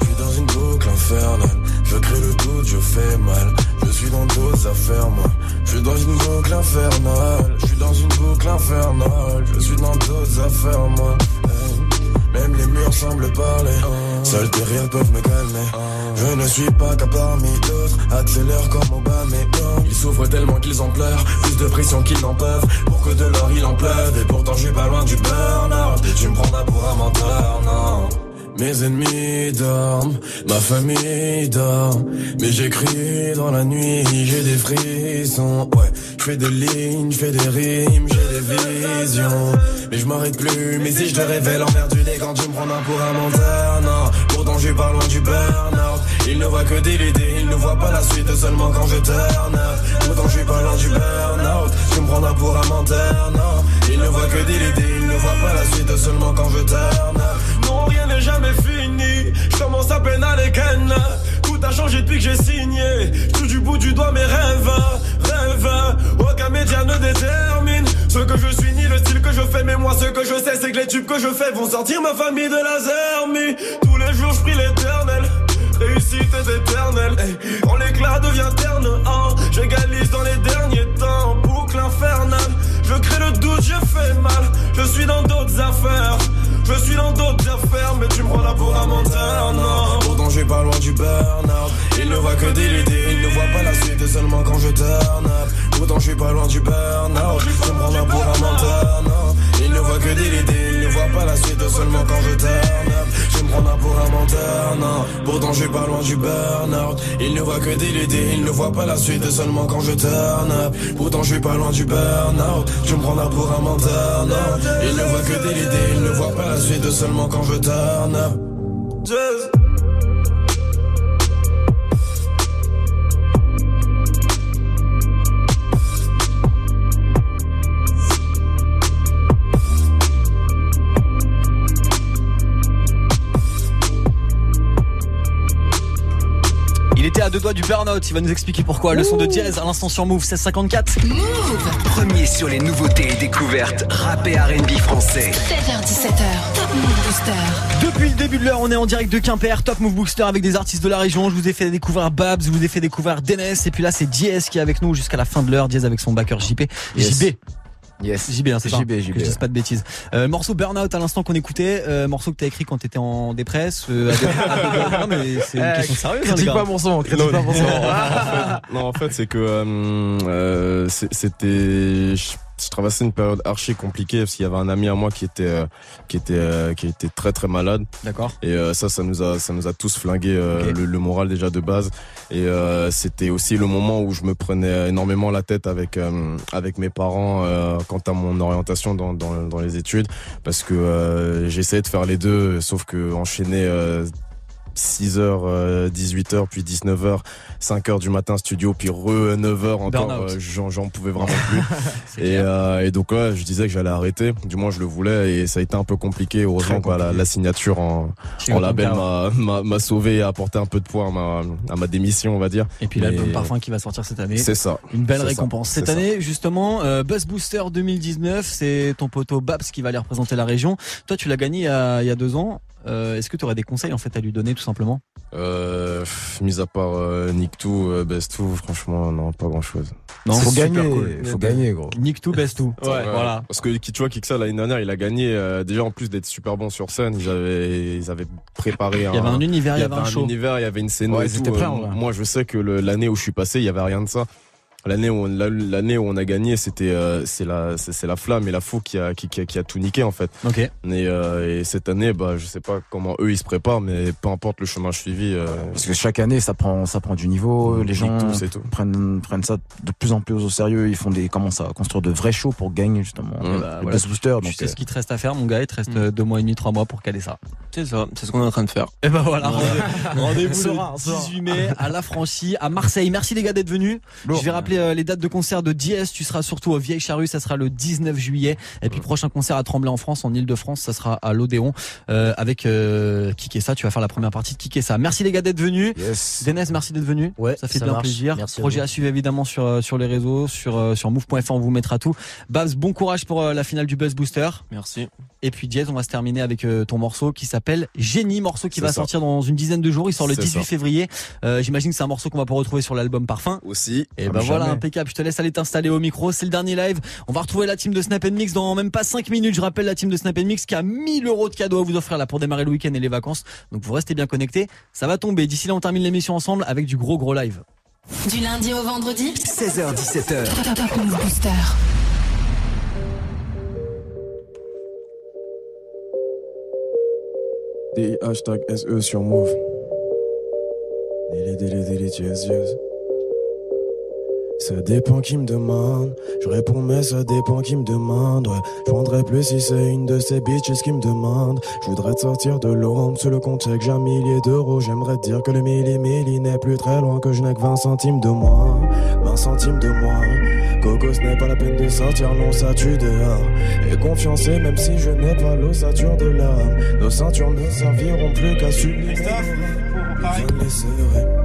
je suis dans une boucle infernale. Je crée le doute, je fais mal. Je suis dans d'autres affaires, moi. Je suis dans une boucle infernale. Je suis dans une boucle infernale. Je suis dans d'autres affaires, moi. Hey. Même les murs semblent parler. Seuls tes rires peuvent me calmer. Je ne suis pas qu'à parmi d'autres. Accélère comme Obama. Ils souffrent tellement qu'ils en pleurent. Plus de pression qu'ils n'en peuvent. Pour que de l'or il en pleuve. Et pourtant je suis pas loin du burn-out. Tu me prendras pour un menteur, non. Mes ennemis dorment, ma famille dort. Mais j'écris dans la nuit, j'ai des frissons. Ouais, je fais des lignes, je fais des rimes, j'ai des visions. Mais je m'arrête plus, mais si je te révèle emmerdé quand tu me prends un pour un menteur, non. Pourtant je suis pas loin du burn-out. Il ne voit que des idées, il ne voit pas la suite seulement quand je turn. Pourtant je suis pas loin du burn-out. Tu me prendras pour un menteur, non. Il ne voit que des idées, il ne voit pas la suite seulement quand je turn. Non, rien n'est jamais fini. Je commence à peine à les ken. Tout a changé depuis que j'ai signé. Touche du bout du doigt mes rêves. Rêves. Aucun média ne détermine ce que je suis ni le style que je fais. Mais moi, ce que je sais, c'est que les tubes que je fais vont sortir ma famille de la zermie. Tous les jours, je prie l'éternel. Réussite est éternelle. Hey, quand l'éclat devient terne, hein, j'égalise dans les derniers temps. Boucle infernale. Je crée le doute, je fais mal. Je suis dans d'autres affaires. Je suis dans d'autres affaires, mais tu me prends là pour un menteur, non. Pourtant, suis pas loin du burn-out. Il ne voit que idées, il ne voit pas la suite seulement quand je turn up. Pourtant, je suis pas loin du burn-out. Tu me prends là pour un menteur, non. Il ne voit que des idées, il ne voit pas la suite seulement quand je turn up. Je me prends là pour un menteur, non. Pourtant, je suis pas loin du burn-out. Il ne voit que des idées, il ne voit pas la suite seulement quand je turn up. Pourtant, je suis pas loin du burn-out. Tu me prends là pour un menteur, non. Il ne voit que des idées, il ne voit pas la suite seulement quand je turn up. Il était à deux doigts du burn-out. Il va nous expliquer pourquoi. Le son de Diez à l'instant sur Move 1654. Move Premier sur les nouveautés et découvertes rap et R&B français. 16h17h, Top Move Booster. Depuis le début de l'heure, on est en direct de Quimper, Top Move Booster avec des artistes de la région. Je vous ai fait découvrir Babs, je vous ai fait découvrir Dennis, et puis là c'est Diez qui est avec nous jusqu'à la fin de l'heure. Diez avec son backer JP. Yes. JB. Yes. JB, hein, c'est ça. JB, JB. Que je dise pas de bêtises. Euh, morceau Burnout à l'instant qu'on écoutait, euh, morceau que t'as écrit quand t'étais en dépresse. euh, non mais c'est une Eh, question sérieuse. hein, Critique gars. pas mon son, critique Non, pas mon son. non, en fait, non, en fait, c'est que euh, euh, c'était je traversais une période archi compliquée parce qu'il y avait un ami à moi qui était euh, qui était euh, qui était très très malade. D'accord. Et euh, ça, ça nous a ça nous a tous flingué le, le moral déjà de base. Et c'était aussi le moment où je me prenais énormément la tête avec avec mes parents quant à mon orientation dans dans, dans les études parce que j'essayais de faire les deux, sauf que enchaîner euh, 6h, 18h, puis 19h, 5h du matin studio, puis re 9h encore, euh, j'en pouvais vraiment plus. Et, euh, et donc ouais, je disais que j'allais arrêter, du moins je le voulais, et ça a été un peu compliqué. Heureusement quoi, la, compliqué. la signature en, en label m'a- sauvé et a apporté un peu de poids à ma, à ma démission, on va dire. Et puis l'album Parfum qui va sortir cette année. C'est ça. Une belle ça. récompense. Cette ça. année, justement, euh, Buzz Booster 2019, c'est ton poteau Babs qui va aller représenter la région. Toi, tu l'as gagné il y a, il y a deux ans. Euh, Est-ce que tu aurais des conseils en fait à lui donner tout simplement? Euh, mis à part euh, Nick 2, euh, Best 2, franchement, non, pas grand chose. Non, faut gagner, cool. faut gagner, gros. Nick tout, best tout. Ouais, voilà. Parce que qui- tu vois, Kiksa l'année dernière, il a gagné euh, déjà en plus d'être super bon sur scène. Ils avaient, ils avaient préparé. Il y avait un univers, il y avait un un show. univers, il y avait une scène. Ouais, et tout. Euh, moi, je sais que l'année où je suis passé, il y avait rien de ça. L'année où, on- la- l'année où on a gagné, c'était, euh, c'est la, c'est c'est la flamme et la fou qui a, qui, qui a, qui a tout niqué en fait. Ok. Et, euh, et cette année, bah, je sais pas comment eux ils se préparent, mais peu importe le chemin suivi. Euh, Parce que chaque année, ça prend, ça prend du niveau. Les gens tout, c'est tout. prennent, prennent ça de plus en plus au sérieux. Ils font des, commencent à construire de vrais shows pour gagner justement Mm. Bah, le voilà. Buzz Booster. Tu sais euh, ce qu'il te reste à faire, mon gars. Il te reste Mm. euh, deux mois et demi, trois mois pour caler ça. C'est ça, c'est ce qu'on est en train de faire. Et ben voilà. rendez- Rendez-vous le saura. 18 mai à La Franchie, à Marseille. Merci les gars d'être venus. lourd. Je vais rappeler euh, les dates de concert de Diez. Tu seras surtout au Vieille Charrue, ça sera le 19 juillet. Et puis prochain concert à Tremblay en France, en Ile-de-France, ça sera à l'Odéon euh, avec euh, Kikessa. Tu vas faire la première partie de Kikessa. Merci les gars d'être venus. Yes. Denez, merci d'être venu. Ouais, ça fait ça bien marche. plaisir. Merci Projet à suivre évidemment sur euh, sur les réseaux, sur sur move.fr, on vous mettra tout. Babs, bon courage pour la finale du Buzz Booster. Merci. Et puis Diez, on va se terminer avec euh, ton morceau qui s'appelle Génie, morceau qui va ça. sortir dans une dizaine de jours. Il sort le C'est 18 ça. février. Euh, J'imagine que c'est un morceau qu'on va pas retrouver sur l'album Parfum. Aussi. Et Comme ben voilà, jamais. impeccable. Je te laisse aller t'installer au micro. C'est le dernier live. On va retrouver la team de Snap Mix dans même pas 5 minutes. Je rappelle la team de Snap Mix qui a 1000 euros de cadeaux à vous offrir là pour démarrer le week-end et les vacances. Donc vous restez bien connectés. Ça va tomber. D'ici là, on termine l'émission ensemble avec du gros gros live. Du lundi au vendredi 16h, 17h. Top Top Move Booster. Des hashtags SE sur Move. Délé, délé, délé, yes, yes. Ça dépend qui me demande. Je réponds, mais ça dépend qui me demande. Ouais. Je vendrais plus si c'est une de ces bitches qui me demande. Je voudrais te sortir de l'ombre sur le compte j'ai un millier d'euros. J'aimerais te dire que le milli milli n'est plus très loin, que je n'ai que 20 centimes de moins. 20 centimes de moins. Coco, ce n'est pas la peine de sortir, non, ça tue dehors. Et confiancer, même si je n'ai pas l'ossature de l'âme. Nos ceintures ne serviront plus qu'à les serrer.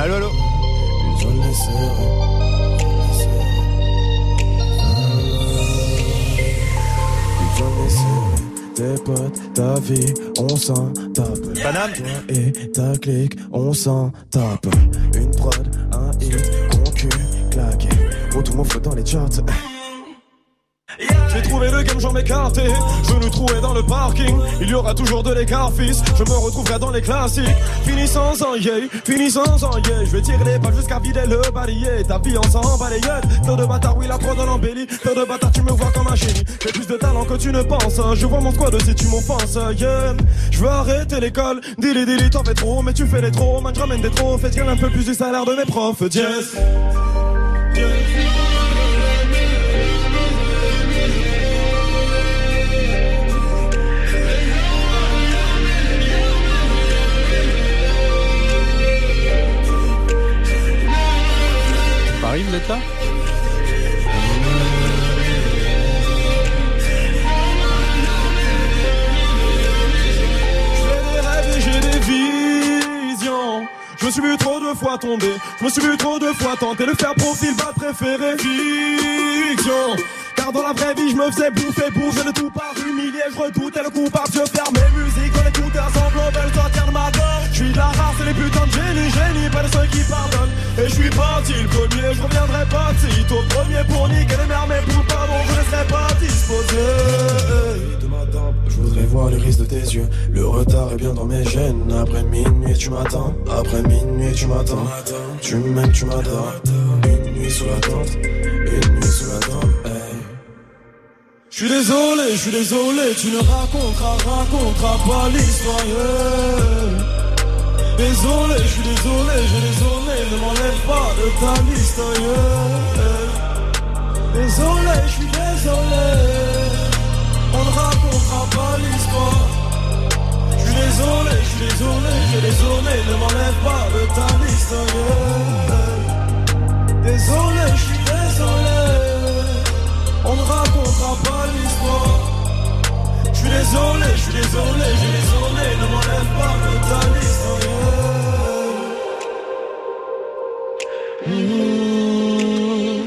Allô, allô Je. Tes potes, ta vie, on s'en tape. Paname Toi et ta clique, on s'en tape. Une prod, un hit, mon cul claqué. Retour mon flotte dans les charts. J'ai trouvé le game, j'en m'écarté. Je nous trouvais dans le parking. Il y aura toujours de l'écart, fils. Je me retrouverai dans les classiques. Finissant en yay, finissant en yay. Je vais tirer les balles jusqu'à vider le balayé. Ta vie en sans balayette. Faire de bâtard, oui, la prod en embellie. Faire de bâtard, tu me vois comme un génie. J'ai plus de talent que tu ne penses. Je vois mon squad si tu m'offenses. Yeah. Je veux arrêter l'école. Dili, dili, t'en fais trop, mais tu fais les trop. Man, je ramène des trophées. Tiens un peu plus du salaire de mes profs. Yes. Paris, vous êtes là. Je me suis vu trop de fois tomber, je me suis vu trop de fois tenter de faire profil bas préféré. Fiction. Car dans la vraie vie, je me faisais bouffer, bouffer de tout par humilié. Je redoutais le coupable, je fermais musique, on écoutait ensemble, on veut sortir de ma. Je suis la race, les putains de génie, génie, pas de ceux qui pardonnent. Et je suis parti le premier, je reviendrai pas si tôt. Premier pour niquer les mères, mais pour pardon, je ne serai pas disposé. De ma tempe, je voudrais voir les de tes yeux. Le retard est bien dans mes gènes. Après minuit, tu m'attends. Après minuit, tu m'attends. Tu m'aimes, tu m'adores. nuit sous la tente, une nuit sous la tente. Je suis désolé, je suis désolé, tu ne raconteras, raconteras pas l'histoire. Désolé, je suis désolé, j'ai désolé, ne m'enlève pas de ta liste. Désolé, je suis désolé, on ne racontera pas l'histoire. Je suis désolé, je suis désolé, j'ai désolé, ne m'enlève pas de ta liste. Désolé, je suis désolé, on ne racontera pas l'histoire. Je suis désolé, je suis désolé, j'ai désolé, ne m'enlève pas de ta liste. yeah. Mmh,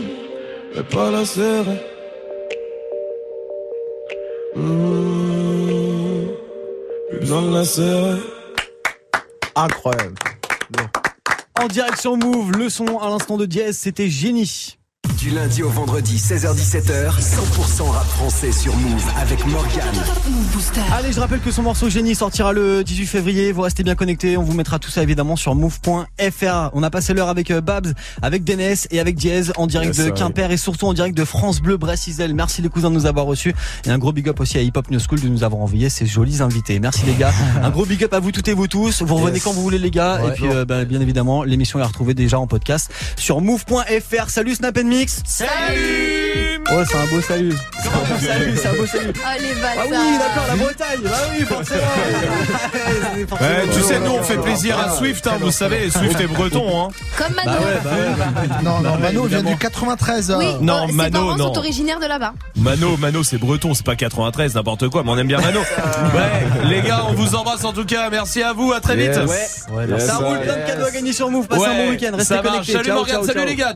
mais pas la serrer. Mmh, plus besoin de la serrer. Incroyable. En direction Move, le son à l'instant de dièse, c'était génie. Du lundi au vendredi, 16h-17h, 100% rap français sur Move avec Morgan. Move Booster. Allez, je rappelle que son morceau Génie sortira le 18 février. Vous restez bien connectés. On vous mettra tout ça évidemment sur move.fr. On a passé l'heure avec euh, Babs, avec Denes et avec Diez en direct Yes, de oui. Quimper et surtout en direct de France Bleu Brest-Isel. Merci les cousins de nous avoir reçus. Et un gros big up aussi à Hip Hop New School de nous avoir envoyé ces jolis invités. Merci les gars. un gros big up à vous toutes et vous tous. Vous revenez Yes. quand vous voulez les gars. Ouais. et puis euh, bah, bien évidemment, l'émission est retrouvée déjà en podcast sur move.fr. Salut Snap and Mix. Salut. Ouais, c'est un beau salut. C'est un beau salut, c'est un beau salut. Oh les Ah bâtards oui, d'accord, la Bretagne. Bah oui, forcément. Ouais, tu sais, nous on fait plaisir à Swift, hein, vous savez, Swift est breton. Hein. Comme Mano Bah ouais, bah ouais. Non, non, Mano vient du 93. Oui, euh. Non, euh, ses Mano, parents non. sont originaires de là-bas. Mano, Mano c'est breton, c'est pas 93, n'importe quoi, mais on aime bien Mano. Ouais, les gars, on vous embrasse en tout cas, merci à vous, à très vite. Yes. Ouais. Ça roule plein de cadeaux à gagner sur Move. Passez un bon week-end. Restez connectés. Salut Ciao, Morgane, ciao, salut ciao. les gars.